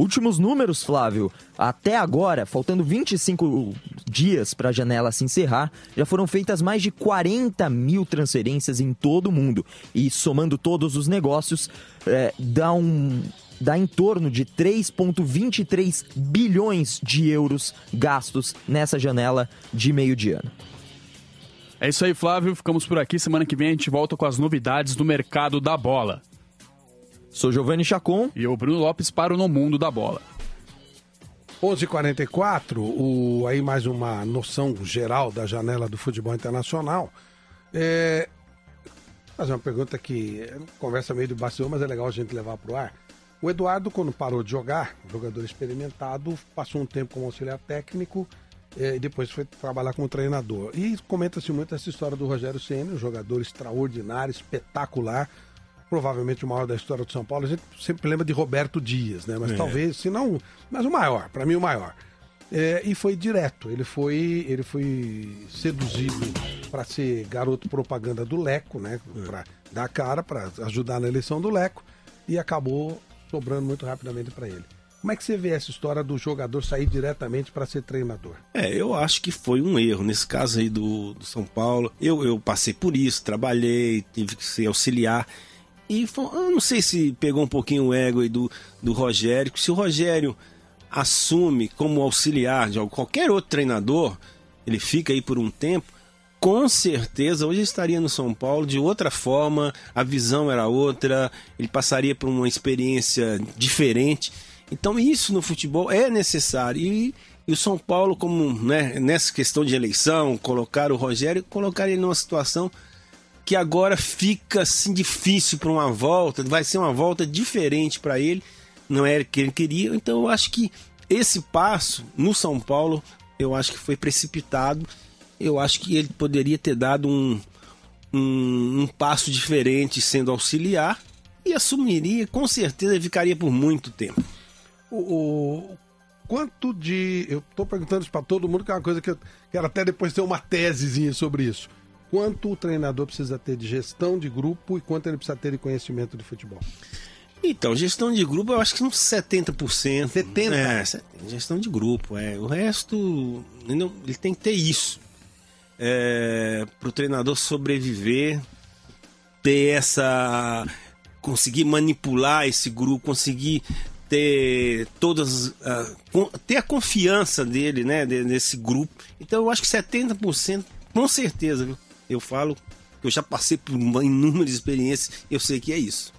Últimos números, Flávio. Até agora, faltando 25 dias para a janela se encerrar, já foram feitas mais de 40 mil transferências em todo o mundo. E somando todos os negócios, é, dá um. Dá em torno de 3,23 bilhões de euros gastos nessa janela de meio de ano. É isso aí, Flávio. Ficamos por aqui. Semana que vem a gente volta com as novidades do mercado da bola. Sou Giovanni Chacon. E eu, Bruno Lopes, paro no mundo da bola. 11:44 o aí mais uma noção geral da janela do futebol internacional. É, fazer uma pergunta que é conversa meio de bastidor, mas é legal a gente levar para o ar. O Eduardo, quando parou de jogar, jogador experimentado, passou um tempo como auxiliar técnico é, e depois foi trabalhar como treinador. E comenta-se muito essa história do Rogério Ceni, um jogador extraordinário, espetacular provavelmente o maior da história do São Paulo. A gente sempre lembra de Roberto Dias, né? Mas é. talvez, se não, mas o maior, para mim o maior. É, e foi direto. Ele foi, ele foi seduzido para ser garoto propaganda do Leco, né? É. Para dar cara, para ajudar na eleição do Leco e acabou sobrando muito rapidamente para ele. Como é que você vê essa história do jogador sair diretamente para ser treinador? É, eu acho que foi um erro. Nesse caso aí do, do São Paulo, eu, eu passei por isso, trabalhei, tive que ser auxiliar. E eu não sei se pegou um pouquinho o ego do, do Rogério, se o Rogério assume como auxiliar de qualquer outro treinador, ele fica aí por um tempo, com certeza hoje estaria no São Paulo de outra forma, a visão era outra, ele passaria por uma experiência diferente. Então isso no futebol é necessário. E, e o São Paulo, como né, nessa questão de eleição, colocar o Rogério, colocar ele numa situação que agora fica assim difícil para uma volta, vai ser uma volta diferente para ele, não era o que ele queria. Então eu acho que esse passo no São Paulo, eu acho que foi precipitado. Eu acho que ele poderia ter dado um, um, um passo diferente sendo auxiliar e assumiria, com certeza ficaria por muito tempo. O, o quanto de. Eu estou perguntando isso para todo mundo, que é uma coisa que eu quero até depois ter uma tesezinha sobre isso quanto o treinador precisa ter de gestão de grupo e quanto ele precisa ter de conhecimento de futebol? Então, gestão de grupo eu acho que uns 70%. 70%? É, gestão de grupo. É. O resto, ele tem que ter isso. É, para o treinador sobreviver, ter essa. conseguir manipular esse grupo, conseguir ter todas. Uh, ter a confiança dele, né, nesse grupo. Então eu acho que 70%, com certeza, viu? Eu falo que eu já passei por inúmeras experiências, eu sei que é isso.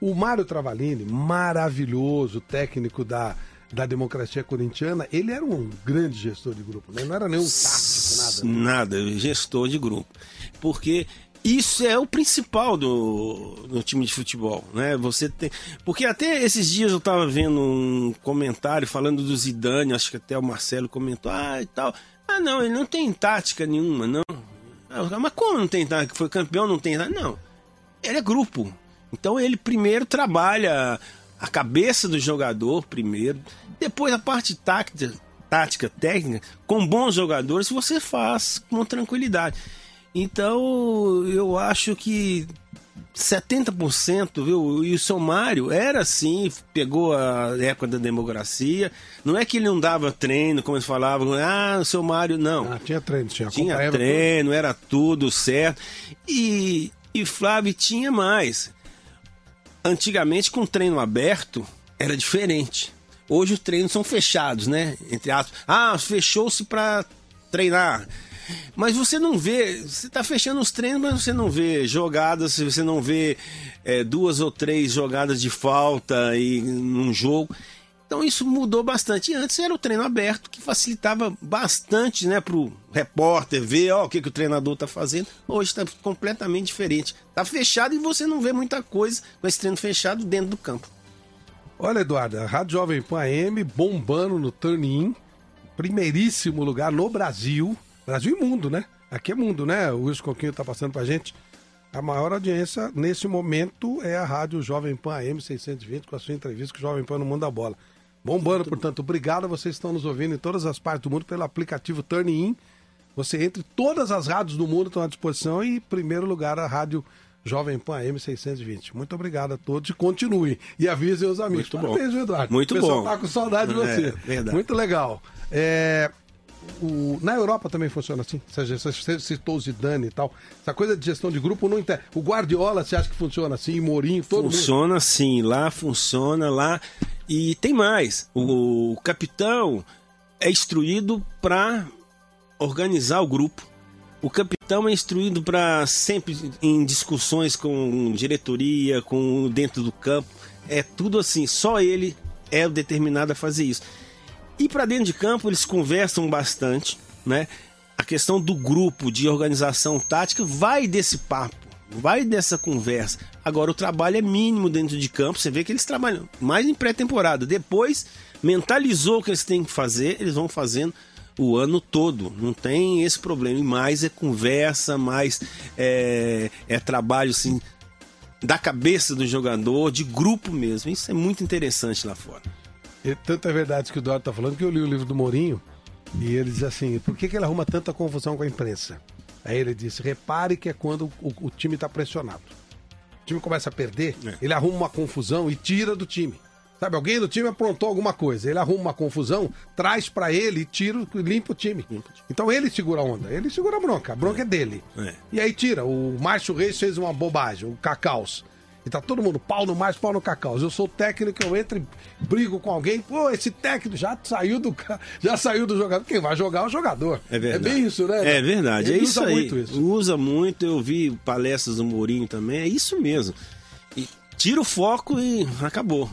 O Mário Travalini, maravilhoso técnico da, da democracia corintiana, ele era um grande gestor de grupo, né? não era nenhum tático, nada. Né? Nada, gestor de grupo. Porque isso é o principal do, do time de futebol, né? Você tem, porque até esses dias eu estava vendo um comentário falando do Zidane, acho que até o Marcelo comentou, ah, e tal. Ah, não, ele não tem tática nenhuma, não. Ah, mas como não tem que foi campeão, não tem Não. Ele é grupo. Então ele primeiro trabalha a cabeça do jogador primeiro, depois a parte tática, tática técnica, com bons jogadores você faz com tranquilidade. Então eu acho que 70%, viu? E o seu Mário era assim, pegou a época da democracia. Não é que ele não dava treino, como eles falavam, ah, o seu Mário, não. Ah, tinha treino, tinha Tinha treino, era tudo certo. E, e Flávio tinha mais. Antigamente, com treino aberto, era diferente. Hoje os treinos são fechados, né? Entre aspas. Ah, fechou-se para treinar. Mas você não vê, você está fechando os treinos, mas você não vê jogadas, você não vê é, duas ou três jogadas de falta e num jogo. Então isso mudou bastante. Antes era o treino aberto, que facilitava bastante né, para o repórter ver ó, o que, que o treinador está fazendo. Hoje está completamente diferente. Está fechado e você não vê muita coisa com esse treino fechado dentro do campo. Olha, Eduardo, a Rádio Jovem Pan AM bombando no Turn-In, primeiríssimo lugar no Brasil. Brasil e mundo, né? Aqui é mundo, né? O Wilson Coquinho tá passando pra gente. A maior audiência nesse momento é a Rádio Jovem Pan AM 620 com a sua entrevista com o Jovem Pan no Mundo da Bola. Bombando, portanto, obrigado a vocês que estão nos ouvindo em todas as partes do mundo pelo aplicativo Turn-In. Você entre todas as rádios do mundo estão à disposição e, em primeiro lugar, a Rádio Jovem Pan AM 620. Muito obrigado a todos e continue. E avisem os amigos. Muito bom. Parabéns, viu, Eduardo. Muito o pessoal bom. tá com saudade de É, você. verdade. Muito legal. É, o- na Europa também funciona assim. Você citou o Zidane e tal. Essa coisa de gestão de grupo não entende. O Guardiola, você acha que funciona assim? Mourinho, todo mundo. funciona sim, lá funciona, lá. E tem mais. O capitão é instruído para organizar o grupo. O capitão é instruído para sempre em discussões com diretoria, com dentro do campo. É tudo assim, só ele é o determinado a fazer isso. E para dentro de campo eles conversam bastante, né? A questão do grupo de organização tática vai desse papo, vai dessa conversa. Agora o trabalho é mínimo dentro de campo, você vê que eles trabalham mais em pré-temporada. Depois mentalizou o que eles têm que fazer, eles vão fazendo o ano todo. Não tem esse problema. E mais é conversa, mais é, é trabalho assim da cabeça do jogador, de grupo mesmo. Isso é muito interessante lá fora. E tanto é verdade que o Eduardo tá falando que eu li o livro do Mourinho e ele diz assim: por que, que ele arruma tanta confusão com a imprensa? Aí ele disse: repare que é quando o, o time tá pressionado. O time começa a perder, ele arruma uma confusão e tira do time. Sabe, alguém do time aprontou alguma coisa, ele arruma uma confusão, traz pra ele e tira, limpa o time. Então ele segura a onda, ele segura a bronca, a bronca é dele. É. E aí tira, o Márcio Reis fez uma bobagem, o Cacaus. E tá todo mundo, pau no Márcio, pau no Cacaus. Eu sou técnico, eu entro e brigo com alguém, pô, esse técnico já saiu do já saiu do jogador. Quem vai jogar é o jogador. É verdade. É bem isso, né? É verdade, Ele é isso usa aí. muito isso. Usa muito, eu vi palestras do Mourinho também, é isso mesmo. E tira o foco e acabou.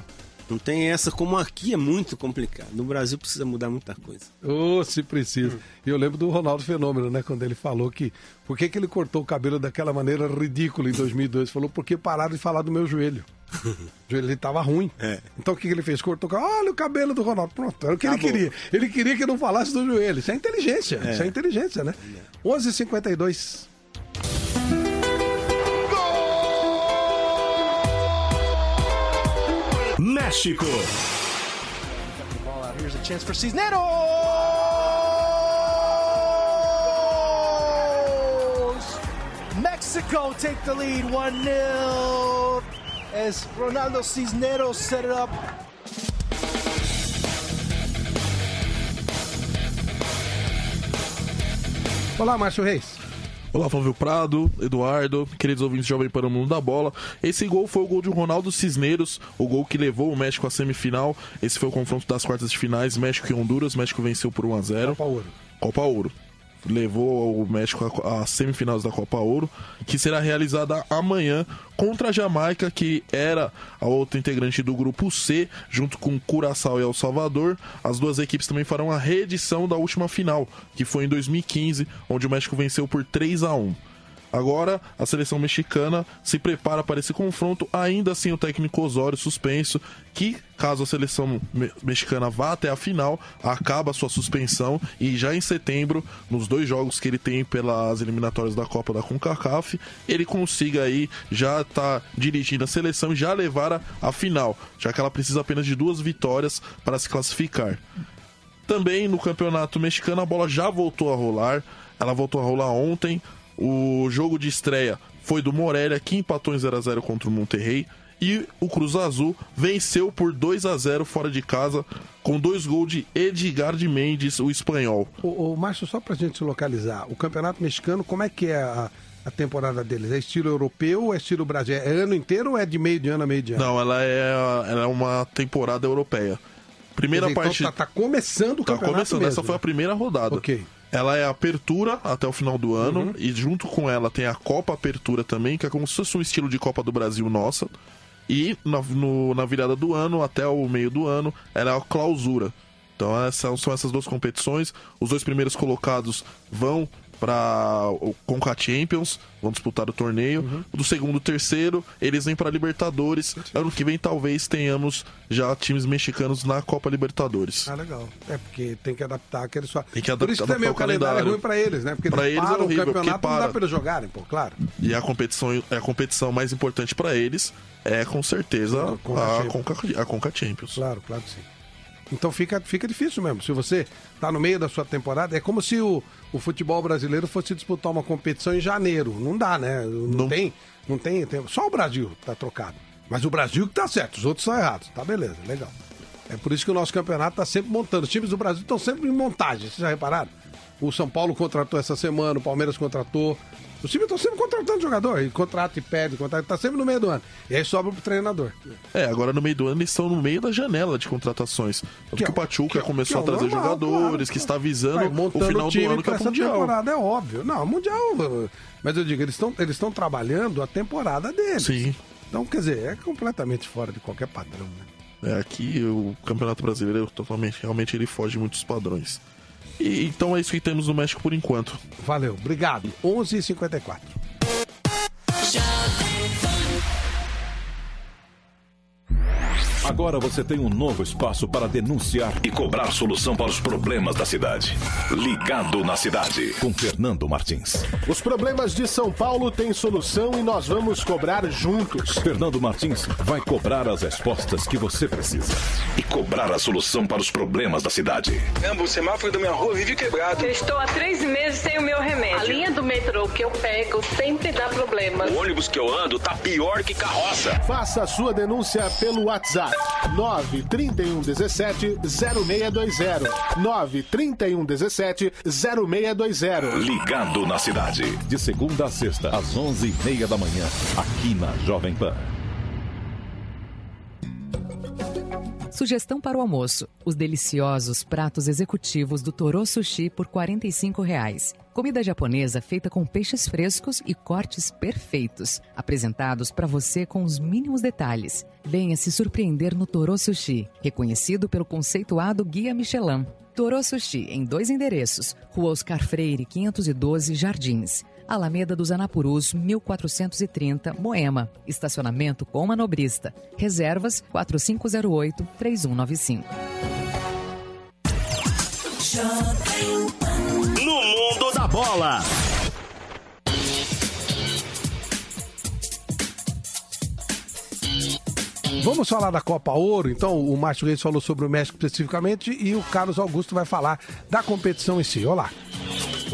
Não tem essa, como aqui é muito complicado. No Brasil precisa mudar muita coisa. Ô, se precisa. E eu lembro do Ronaldo Fenômeno, né? Quando ele falou que. Por que, que ele cortou o cabelo daquela maneira ridícula em 2002? Falou, porque pararam de falar do meu joelho. O joelho dele tava ruim. É. Então o que, que ele fez? Cortou o cabelo. Olha o cabelo do Ronaldo. Pronto, era o que Acabou. ele queria. Ele queria que não falasse do joelho. Isso é inteligência. É. Isso é inteligência, né? 11h52. México. Here's a chance for Cisneros. Mexico take the lead 1 0 as Ronaldo Cisneros set it up. Olá, Márcio Reis. Olá, Flávio Prado, Eduardo, queridos ouvintes Jovem Pan no Mundo da Bola. Esse gol foi o gol de Ronaldo Cisneros, o gol que levou o México à semifinal. Esse foi o confronto das quartas de finais, México e Honduras. México venceu por 1 a 0 Copa Ouro. Copa Ouro. Levou o México às semifinais da Copa Ouro, que será realizada amanhã contra a Jamaica, que era a outra integrante do grupo C, junto com Curaçao e El Salvador. As duas equipes também farão a reedição da última final, que foi em 2015, onde o México venceu por 3 a 1. Agora, a seleção mexicana se prepara para esse confronto, ainda assim o técnico Osório suspenso, que caso a seleção me- mexicana vá até a final, acaba sua suspensão e já em setembro, nos dois jogos que ele tem pelas eliminatórias da Copa da CONCACAF, ele consiga aí já tá dirigindo a seleção e já levar a, a final, já que ela precisa apenas de duas vitórias para se classificar. Também no campeonato mexicano a bola já voltou a rolar. Ela voltou a rolar ontem. O jogo de estreia foi do Morelia, que empatou em 0x0 contra o Monterrey. E o Cruz Azul venceu por 2 a 0 fora de casa, com dois gols de Edgar de Mendes, o espanhol. O, Márcio, só pra gente se localizar, o Campeonato Mexicano, como é que é a, a temporada deles? É estilo europeu ou é estilo Brasil? É ano inteiro ou é de meio de ano a meio de ano? Não, ela é, ela é uma temporada europeia. Primeira dizer, parte. Então tá, tá começando o Tá campeonato começando, mesmo, essa foi a primeira rodada. Ok. Ela é a apertura até o final do ano Uhum. e junto com ela tem a Copa Apertura também, que é como se fosse um estilo de Copa do Brasil nossa. E na, no- na virada do ano até o meio do ano, ela é a clausura. Então essas, são essas duas competições. Os dois primeiros colocados vão para o Conca Champions, vão disputar o torneio. Uhum. Do segundo terceiro, eles vêm para Libertadores. Ano que vem talvez tenhamos já times mexicanos na Copa Libertadores. Ah, legal. É porque tem que adaptar aqueles só. Tem que Por isso que adaptar também o calendário é ruim pra eles, né? Porque Pra eles é horrível, o campeonato, porque não dá para. eles jogarem, pô, claro. E a competição, a competição mais importante para eles é com certeza a Champions. Conca, a Conca Champions. Claro, claro que sim. Então fica, fica difícil mesmo. Se você tá no meio da sua temporada, é como se o, o futebol brasileiro fosse disputar uma competição em janeiro. Não dá, né? Não, tem, não tem, tem. Só o Brasil tá trocado. Mas o Brasil que tá certo, os outros são errados. Tá beleza, legal. É por isso que o nosso campeonato tá sempre montando. Os times do Brasil estão sempre em montagem, vocês já repararam? O São Paulo contratou essa semana, o Palmeiras contratou. Os times estão sempre contratando jogador. E contrata e pede, contrata, tá sempre no meio do ano. E aí sobra pro treinador. É, agora no meio do ano eles estão no meio da janela de contratações. Porque o Pachuca começou a que é o trazer normal, jogadores, claro. que está visando Vai o final do ano que é mundial. temporada, é óbvio. Não, mundial. Mas eu digo, eles estão eles estão trabalhando a temporada deles. Sim. Então, quer dizer, é completamente fora de qualquer padrão, né? É, aqui o Campeonato Brasileiro totalmente, realmente ele foge de muitos padrões. E, então é isso que temos no México por enquanto. Valeu, obrigado. 11h54. Agora você tem um novo espaço para denunciar e cobrar solução para os problemas da cidade. Ligado na cidade, com Fernando Martins. Os problemas de São Paulo têm solução e nós vamos cobrar juntos. Fernando Martins vai cobrar as respostas que você precisa e cobrar a solução para os problemas da cidade. Caramba, o semáforo da minha rua vive quebrado. Eu estou há três meses sem o meu remédio. A linha do metrô que eu pego sempre dá problemas. O ônibus que eu ando tá pior que carroça. Faça a sua denúncia pelo WhatsApp 931 17 0620. 931 17 0620. Ligado na cidade, de segunda a sexta, às onze e meia da manhã, aqui na Jovem Pan. Sugestão para o almoço: os deliciosos pratos executivos do Toro Sushi por 45 reais. Comida japonesa feita com peixes frescos e cortes perfeitos, apresentados para você com os mínimos detalhes. Venha se surpreender no Toro Sushi, reconhecido pelo conceituado Guia Michelin. Toro Sushi em dois endereços: Rua Oscar Freire, 512 Jardins. Alameda dos Anapurus, 1430, Moema. Estacionamento com manobrista. Reservas 4508-3195. No mundo da bola. Vamos falar da Copa Ouro, então o Márcio Reis falou sobre o México especificamente e o Carlos Augusto vai falar da competição em si. Olá.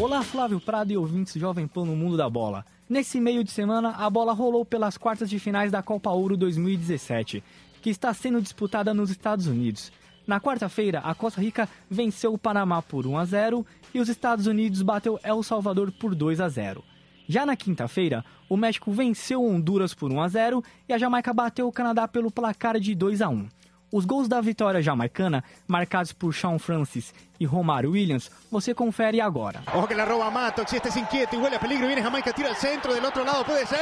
Olá, Flávio Prado e ouvintes Jovem Pan no Mundo da Bola. Nesse meio de semana, a bola rolou pelas quartas de finais da Copa Ouro 2017, que está sendo disputada nos Estados Unidos. Na quarta-feira, a Costa Rica venceu o Panamá por 1 a 0 e os Estados Unidos bateu El Salvador por 2 a 0. Já na quinta-feira, o México venceu Honduras por 1 a 0 e a Jamaica bateu o Canadá pelo placar de 2 a 1. Os gols da vitória jamaicana, marcados por Sean Francis e Romário Williams, você confere agora. Ojo que la roba Mato, si este es inquieto y huele a peligro, viene Jamaica, tira al centro, del otro lado puede ser.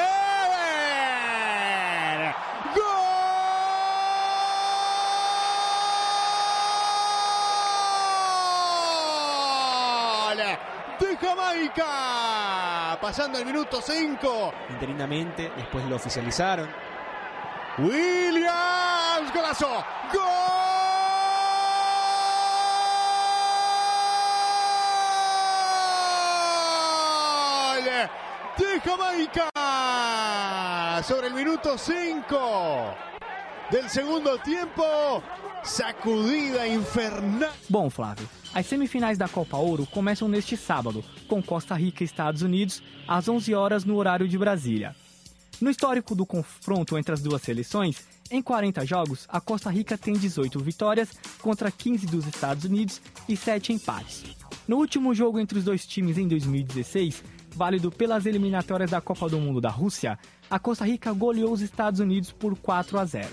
¡Gol! De Jamaica, pasando el minuto 5. Interinamente, después lo oficializaron. Williams, golazo, gol de Jamaica sobre el minuto 5 del segundo tiempo. Sacudida infernal. Bom, Flávio, as semifinais da Copa Ouro começam neste sábado, com Costa Rica e Estados Unidos, às 11 horas no horário de Brasília. No histórico do confronto entre as duas seleções, em 40 jogos, a Costa Rica tem 18 vitórias contra 15 dos Estados Unidos e 7 empates. No último jogo entre os dois times em 2016, válido pelas eliminatórias da Copa do Mundo da Rússia, a Costa Rica goleou os Estados Unidos por 4 a 0.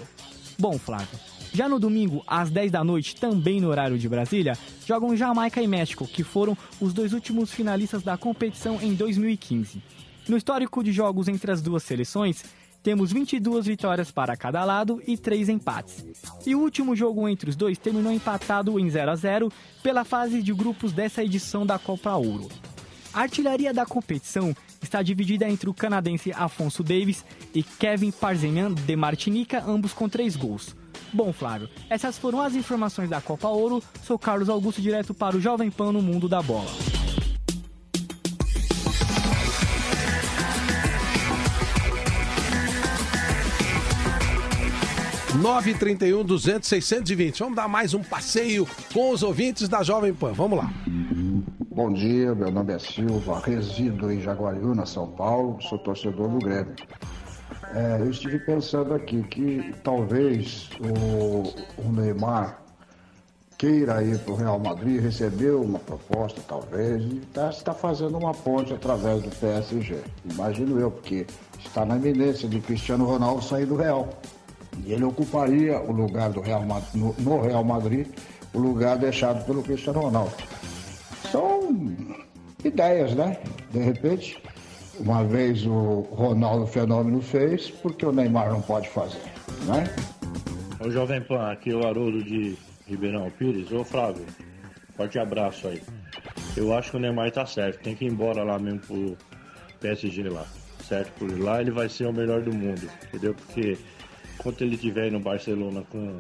Bom, Flávio, já no domingo, às 10 da noite, também no horário de Brasília, jogam Jamaica e México, que foram os dois últimos finalistas da competição em 2015. No histórico de jogos entre as duas seleções, temos 22 vitórias para cada lado e 3 empates. E o último jogo entre os dois terminou empatado em 0 a 0 pela fase de grupos dessa edição da Copa Ouro. A artilharia da competição está dividida entre o canadense Afonso Davis e Kevin Parzenian de Martinica, ambos com 3 gols. Bom, Flávio, essas foram as informações da Copa Ouro. Sou Carlos Augusto, direto para o Jovem Pan no Mundo da Bola. 931 200 620. Vamos dar mais um passeio com os ouvintes da Jovem Pan. Vamos lá. Bom dia, meu nome é Silva, resido em Jaguariúna, São Paulo, sou torcedor do Grêmio. É, eu estive pensando aqui que talvez o, o Neymar queira ir para o Real Madrid, recebeu uma proposta talvez, e está tá fazendo uma ponte através do PSG. Imagino eu, porque está na iminência de Cristiano Ronaldo sair do Real. Ele ocuparia o lugar do Real Madrid, no, no Real Madrid, o lugar deixado pelo Cristiano Ronaldo. São ideias, né? De repente, uma vez o Ronaldo Fenômeno fez, porque o Neymar não pode fazer, né? Ô Jovem Pan, aqui é o Haroldo de Ribeirão Pires. Ô Flávio, forte abraço aí. Eu acho que o Neymar tá certo, tem que ir embora lá mesmo pro PSG lá. Certo? Por lá ele vai ser o melhor do mundo, entendeu? Porque enquanto ele estiver no Barcelona com,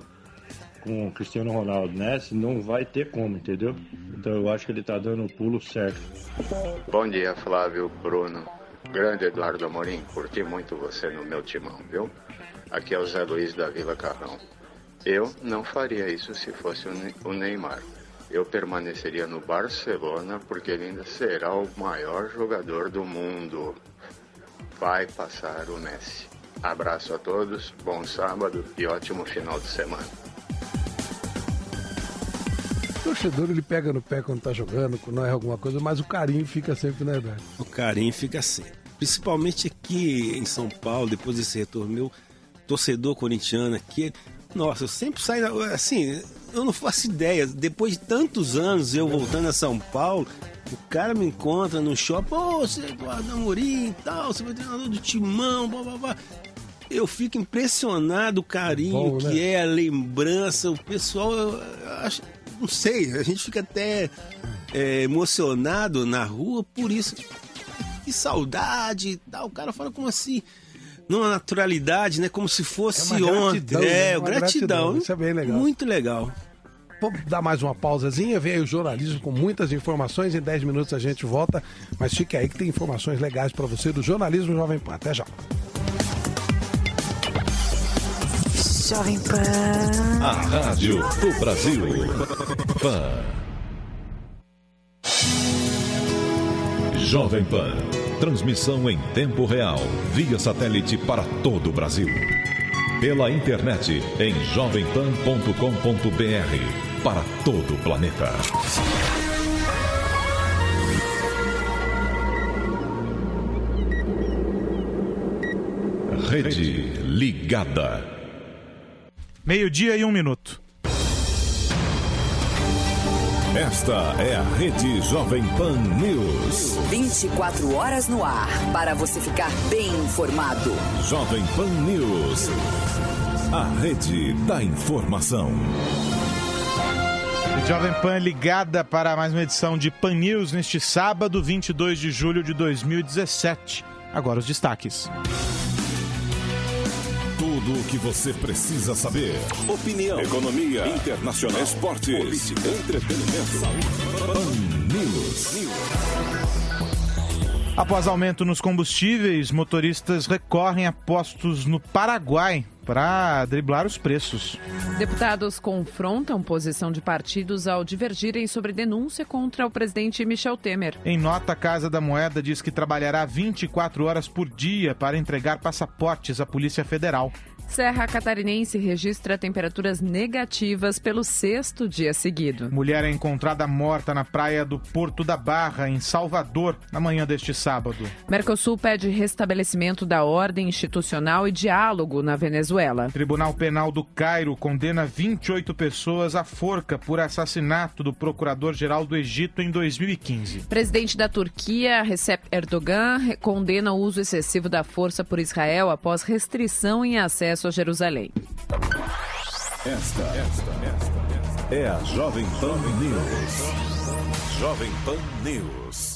com o Cristiano Ronaldo, né? Não vai ter como, entendeu? Então eu acho que ele tá dando o pulo certo. Bom dia, Flávio, Bruno. Grande Eduardo Amorim, curti muito você no meu timão, viu? Aqui é o Zé Luiz da Vila Carrão. Eu não faria isso se fosse o Neymar. Eu permaneceria no Barcelona porque ele ainda será o maior jogador do mundo. Vai passar o Messi. Abraço a todos, bom sábado e ótimo final de semana. O torcedor ele pega no pé quando tá jogando, quando não é alguma coisa, mas o carinho fica sempre na idade. O carinho fica sempre. Principalmente aqui em São Paulo, depois desse retorno meu, torcedor corintiano aqui. Nossa, eu sempre saio. Assim, eu não faço ideia. Depois de tantos anos eu voltando a São Paulo, o cara me encontra no shopping, pô, você é Eduardo Amorim e tal, você vai treinador do timão, blá blá blá eu fico impressionado o carinho Bom, né? que é, a lembrança. O pessoal, eu acho, não sei, a gente fica até é, emocionado na rua por isso. Que saudade e tal. O cara fala como assim? Numa naturalidade, né? Como se fosse é ontem. Gratidão, é, né? gratidão. gratidão. Isso é bem legal. Muito legal. Vamos dar mais uma pausazinha, vem aí o jornalismo com muitas informações. Em 10 minutos a gente volta, mas fique aí que tem informações legais para você do jornalismo Jovem Pan. Até já. Jovem Pan. A Rádio do Brasil. Pan. Jovem Pan. Transmissão em tempo real, via satélite para todo o Brasil. Pela internet em jovempan.com.br. Para todo o planeta. Rede Ligada. Meio-dia e um minuto. Esta é a Rede Jovem Pan News. 24 horas no ar para você ficar bem informado. Jovem Pan News. A rede da informação. Jovem Pan ligada para mais uma edição de Pan News neste sábado, 22 de julho de 2017. Agora os destaques. Tudo o que você precisa saber. Opinião, economia, internacional, esportes, política, entretenimento. Pan News. Após aumento nos combustíveis, motoristas recorrem a postos no Paraguai para driblar os preços. Deputados confrontam posição de partidos ao divergirem sobre denúncia contra o presidente Michel Temer. Em nota, a Casa da Moeda diz que trabalhará 24 horas por dia para entregar passaportes à Polícia Federal. Serra Catarinense registra temperaturas negativas pelo sexto dia seguido. Mulher é encontrada morta na praia do Porto da Barra, em Salvador, na manhã deste sábado. Mercosul pede restabelecimento da ordem institucional e diálogo na Venezuela. Tribunal Penal do Cairo condena 28 pessoas à forca por assassinato do procurador-geral do Egito em 2015. Presidente da Turquia, Recep Erdogan, condena o uso excessivo da força por Israel após restrição em acesso a Jerusalém. Esta, esta, esta, é a Jovem Pan News. Jovem Pan News.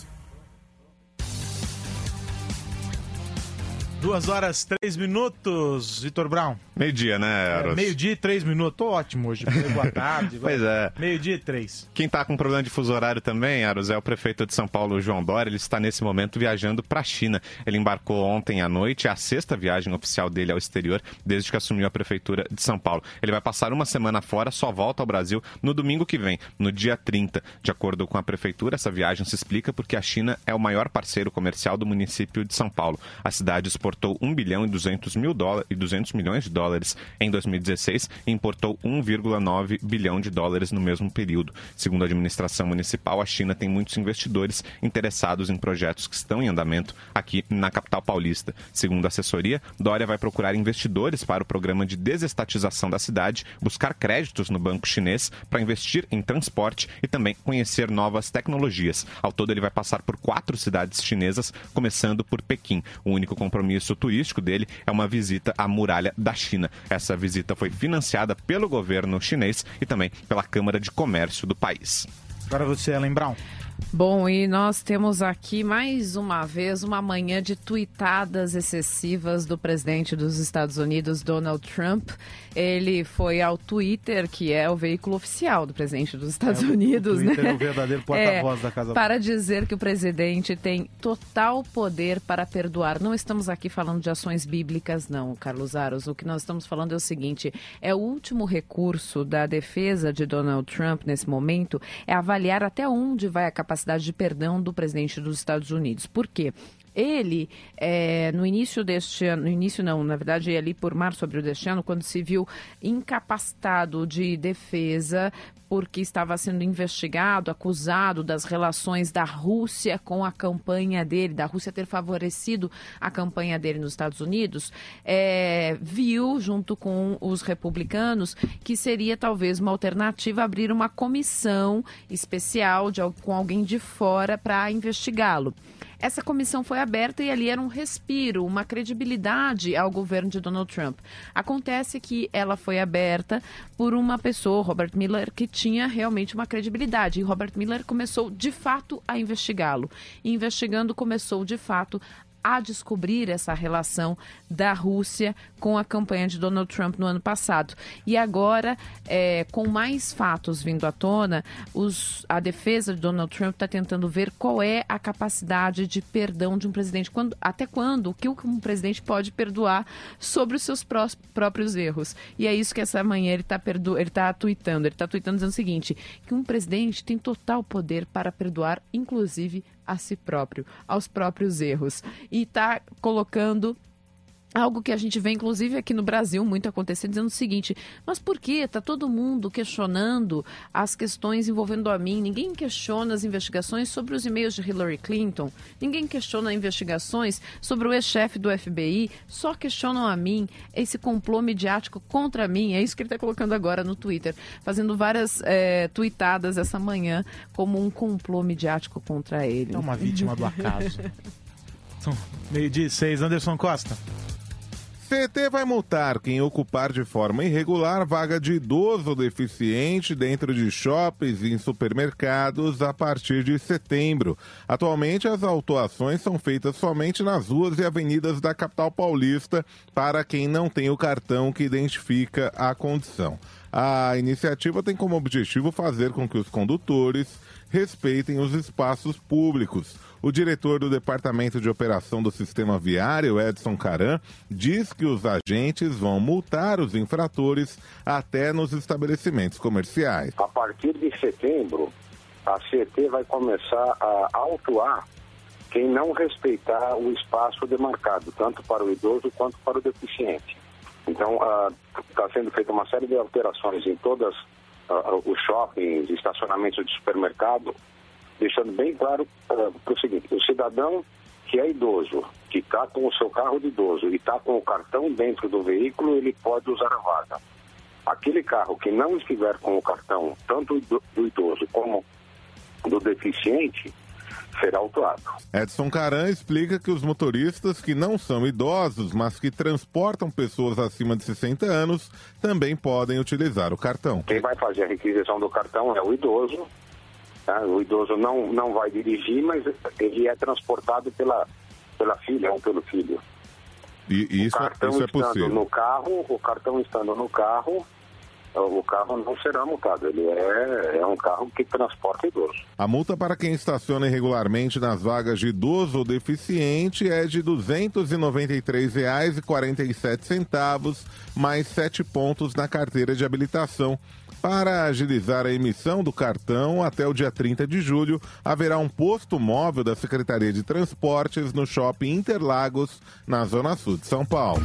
Duas horas, três minutos, Vitor Brown. Meio-dia, né, Eros? É, Meio-dia e três minutos. Tô ótimo hoje. Boa tarde. pois é. Meio-dia e três. Quem tá com problema de fuso horário também, Eros, é o prefeito de São Paulo, João Dória. Ele está nesse momento viajando para a China. Ele embarcou ontem à noite, é a sexta viagem oficial dele ao exterior desde que assumiu a prefeitura de São Paulo. Ele vai passar uma semana fora, só volta ao Brasil no domingo que vem, no dia 30. De acordo com a prefeitura, essa viagem se explica porque a China é o maior parceiro comercial do município de São Paulo. A cidade exportou 1 bilhão e 200 mil dólares e 200 milhões de dólares em 2016 e importou 1,9 bilhão de dólares no mesmo período. Segundo a administração municipal, a China tem muitos investidores interessados em projetos que estão em andamento aqui na capital paulista. Segundo a assessoria, Dória vai procurar investidores para o programa de desestatização da cidade, buscar créditos no banco chinês para investir em transporte e também conhecer novas tecnologias. Ao todo, ele vai passar por quatro cidades chinesas, começando por Pequim. O único compromisso turístico dele é uma visita à muralha da China. Essa visita foi financiada pelo governo chinês e também pela Câmara de Comércio do país. Agora você, Ellen Brown. Bom, e nós temos aqui mais uma vez uma manhã de tuitadas excessivas do presidente dos Estados Unidos, Donald Trump. Ele foi ao Twitter, que é o veículo oficial do presidente dos Estados É, Unidos, o Twitter né? é o verdadeiro porta-voz da Casa Para dizer que o presidente tem total poder para perdoar. Não estamos aqui falando de ações bíblicas, não, Carlos Aros. O que nós estamos falando é o seguinte: é o último recurso da defesa de Donald Trump nesse momento é avaliar até onde vai a capacidade de perdão do presidente dos Estados Unidos. Por quê? Ele, é, no início deste ano, no início não, na verdade, ali por março, abril deste ano, quando se viu incapacitado de defesa porque estava sendo investigado, acusado das relações da Rússia com a campanha dele, da Rússia ter favorecido a campanha dele nos Estados Unidos, é, viu, junto com os republicanos, que seria talvez uma alternativa abrir uma comissão especial de, com alguém de fora para investigá-lo. Essa comissão foi aberta e ali era um respiro, uma credibilidade ao governo de Donald Trump. Acontece que ela foi aberta por uma pessoa, Robert Miller, que tinha realmente uma credibilidade. E Robert Miller começou de fato a investigá-lo. Investigando, começou de fato a descobrir essa relação da Rússia com a campanha de Donald Trump no ano passado. E agora, é, com mais fatos vindo à tona, os- a defesa de Donald Trump está tentando ver qual é a capacidade de perdão de um presidente. Quando, até quando? O que um presidente pode perdoar sobre os seus próprios erros? E é isso que essa manhã ele está tá tweetando. Ele está tweetando dizendo o seguinte: que um presidente tem total poder para perdoar, inclusive a si próprio, aos próprios erros. E está colocando Algo que a gente vê, inclusive, aqui no Brasil muito acontecer, dizendo o seguinte: mas por que está todo mundo questionando as questões envolvendo a mim? Ninguém questiona as investigações sobre os e-mails de Hillary Clinton, ninguém questiona investigações sobre o ex-chefe do FBI, só questionam a mim, esse complô midiático contra mim. É isso que ele está colocando agora no Twitter, fazendo várias é, tweetadas essa manhã como um complô midiático contra ele. É uma vítima do acaso. São meio-dia e seis, Anderson Costa. CT vai multar quem ocupar de forma irregular vaga de idoso deficiente dentro de shoppings e em supermercados a partir de setembro. Atualmente, as autuações são feitas somente nas ruas e avenidas da capital paulista para quem não tem o cartão que identifica a condição. A iniciativa tem como objetivo fazer com que os condutores respeitem os espaços públicos. O diretor do Departamento de Operação do Sistema Viário, Edson Caran, diz que os agentes vão multar os infratores até nos estabelecimentos comerciais. A partir de setembro, a CET vai começar a autuar quem não respeitar o espaço demarcado, tanto para o idoso quanto para o deficiente. Então, está sendo feita uma série de alterações em todas os shoppings, estacionamentos de supermercado, deixando bem claro uh, para o seguinte: o cidadão que é idoso, que está com o seu carro de idoso e está com o cartão dentro do veículo, ele pode usar a vaga. Aquele carro que não estiver com o cartão, tanto do idoso como do deficiente, será autuado. Edson Caran explica que os motoristas que não são idosos, mas que transportam pessoas acima de 60 anos, também podem utilizar o cartão. Quem vai fazer a requisição do cartão é o idoso. Tá? O idoso não, não vai dirigir, mas ele é transportado pela, pela filha ou pelo filho. E isso, o cartão isso é estando possível. no carro, o cartão estando no carro, o carro não será multado. Ele é, é um carro que transporta idoso. A multa para quem estaciona irregularmente nas vagas de idoso ou deficiente é de R$ 293,47, mais 7 pontos na carteira de habilitação. Para agilizar a emissão do cartão, até o dia 30 de julho, haverá um posto móvel da Secretaria de Transportes no Shopping Interlagos, na Zona Sul de São Paulo.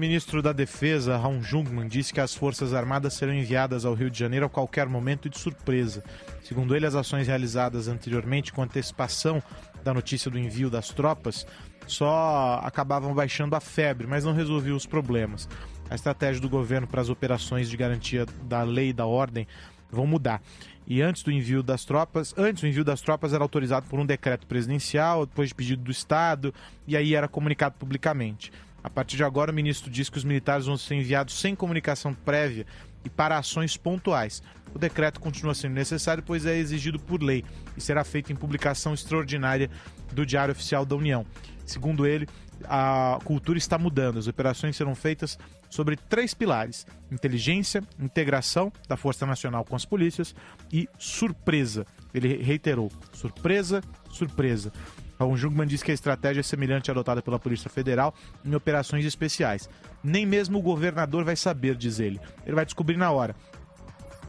Ministro da Defesa, Raul Jungmann, disse que as Forças Armadas serão enviadas ao Rio de Janeiro a qualquer momento de surpresa. Segundo ele, as ações realizadas anteriormente com antecipação da notícia do envio das tropas só acabavam baixando a febre, mas não resolviam os problemas. A estratégia do governo para as operações de garantia da lei e da ordem vão mudar. E antes do envio das tropas, antes o envio das tropas era autorizado por um decreto presidencial, depois de pedido do Estado, e aí era comunicado publicamente. A partir de agora, o ministro diz que os militares vão ser enviados sem comunicação prévia e para ações pontuais. O decreto continua sendo necessário, pois é exigido por lei e será feito em publicação extraordinária do Diário Oficial da União. Segundo ele, a cultura está mudando. As operações serão feitas sobre três pilares: inteligência, integração da Força Nacional com as polícias e surpresa. Ele reiterou: surpresa, surpresa. Raul Jungmann diz que a estratégia é semelhante à adotada pela Polícia Federal em operações especiais. Nem mesmo o governador vai saber, diz ele. Ele vai descobrir na hora.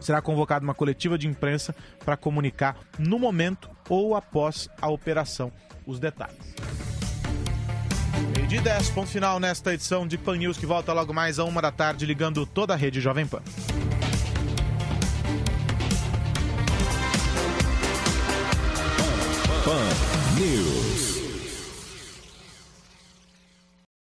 Será convocada uma coletiva de imprensa para comunicar no momento ou após a operação os detalhes. Meio de 10, ponto final nesta edição de Pan News que volta logo mais a uma da tarde, ligando toda a rede Jovem Pan. Pan News.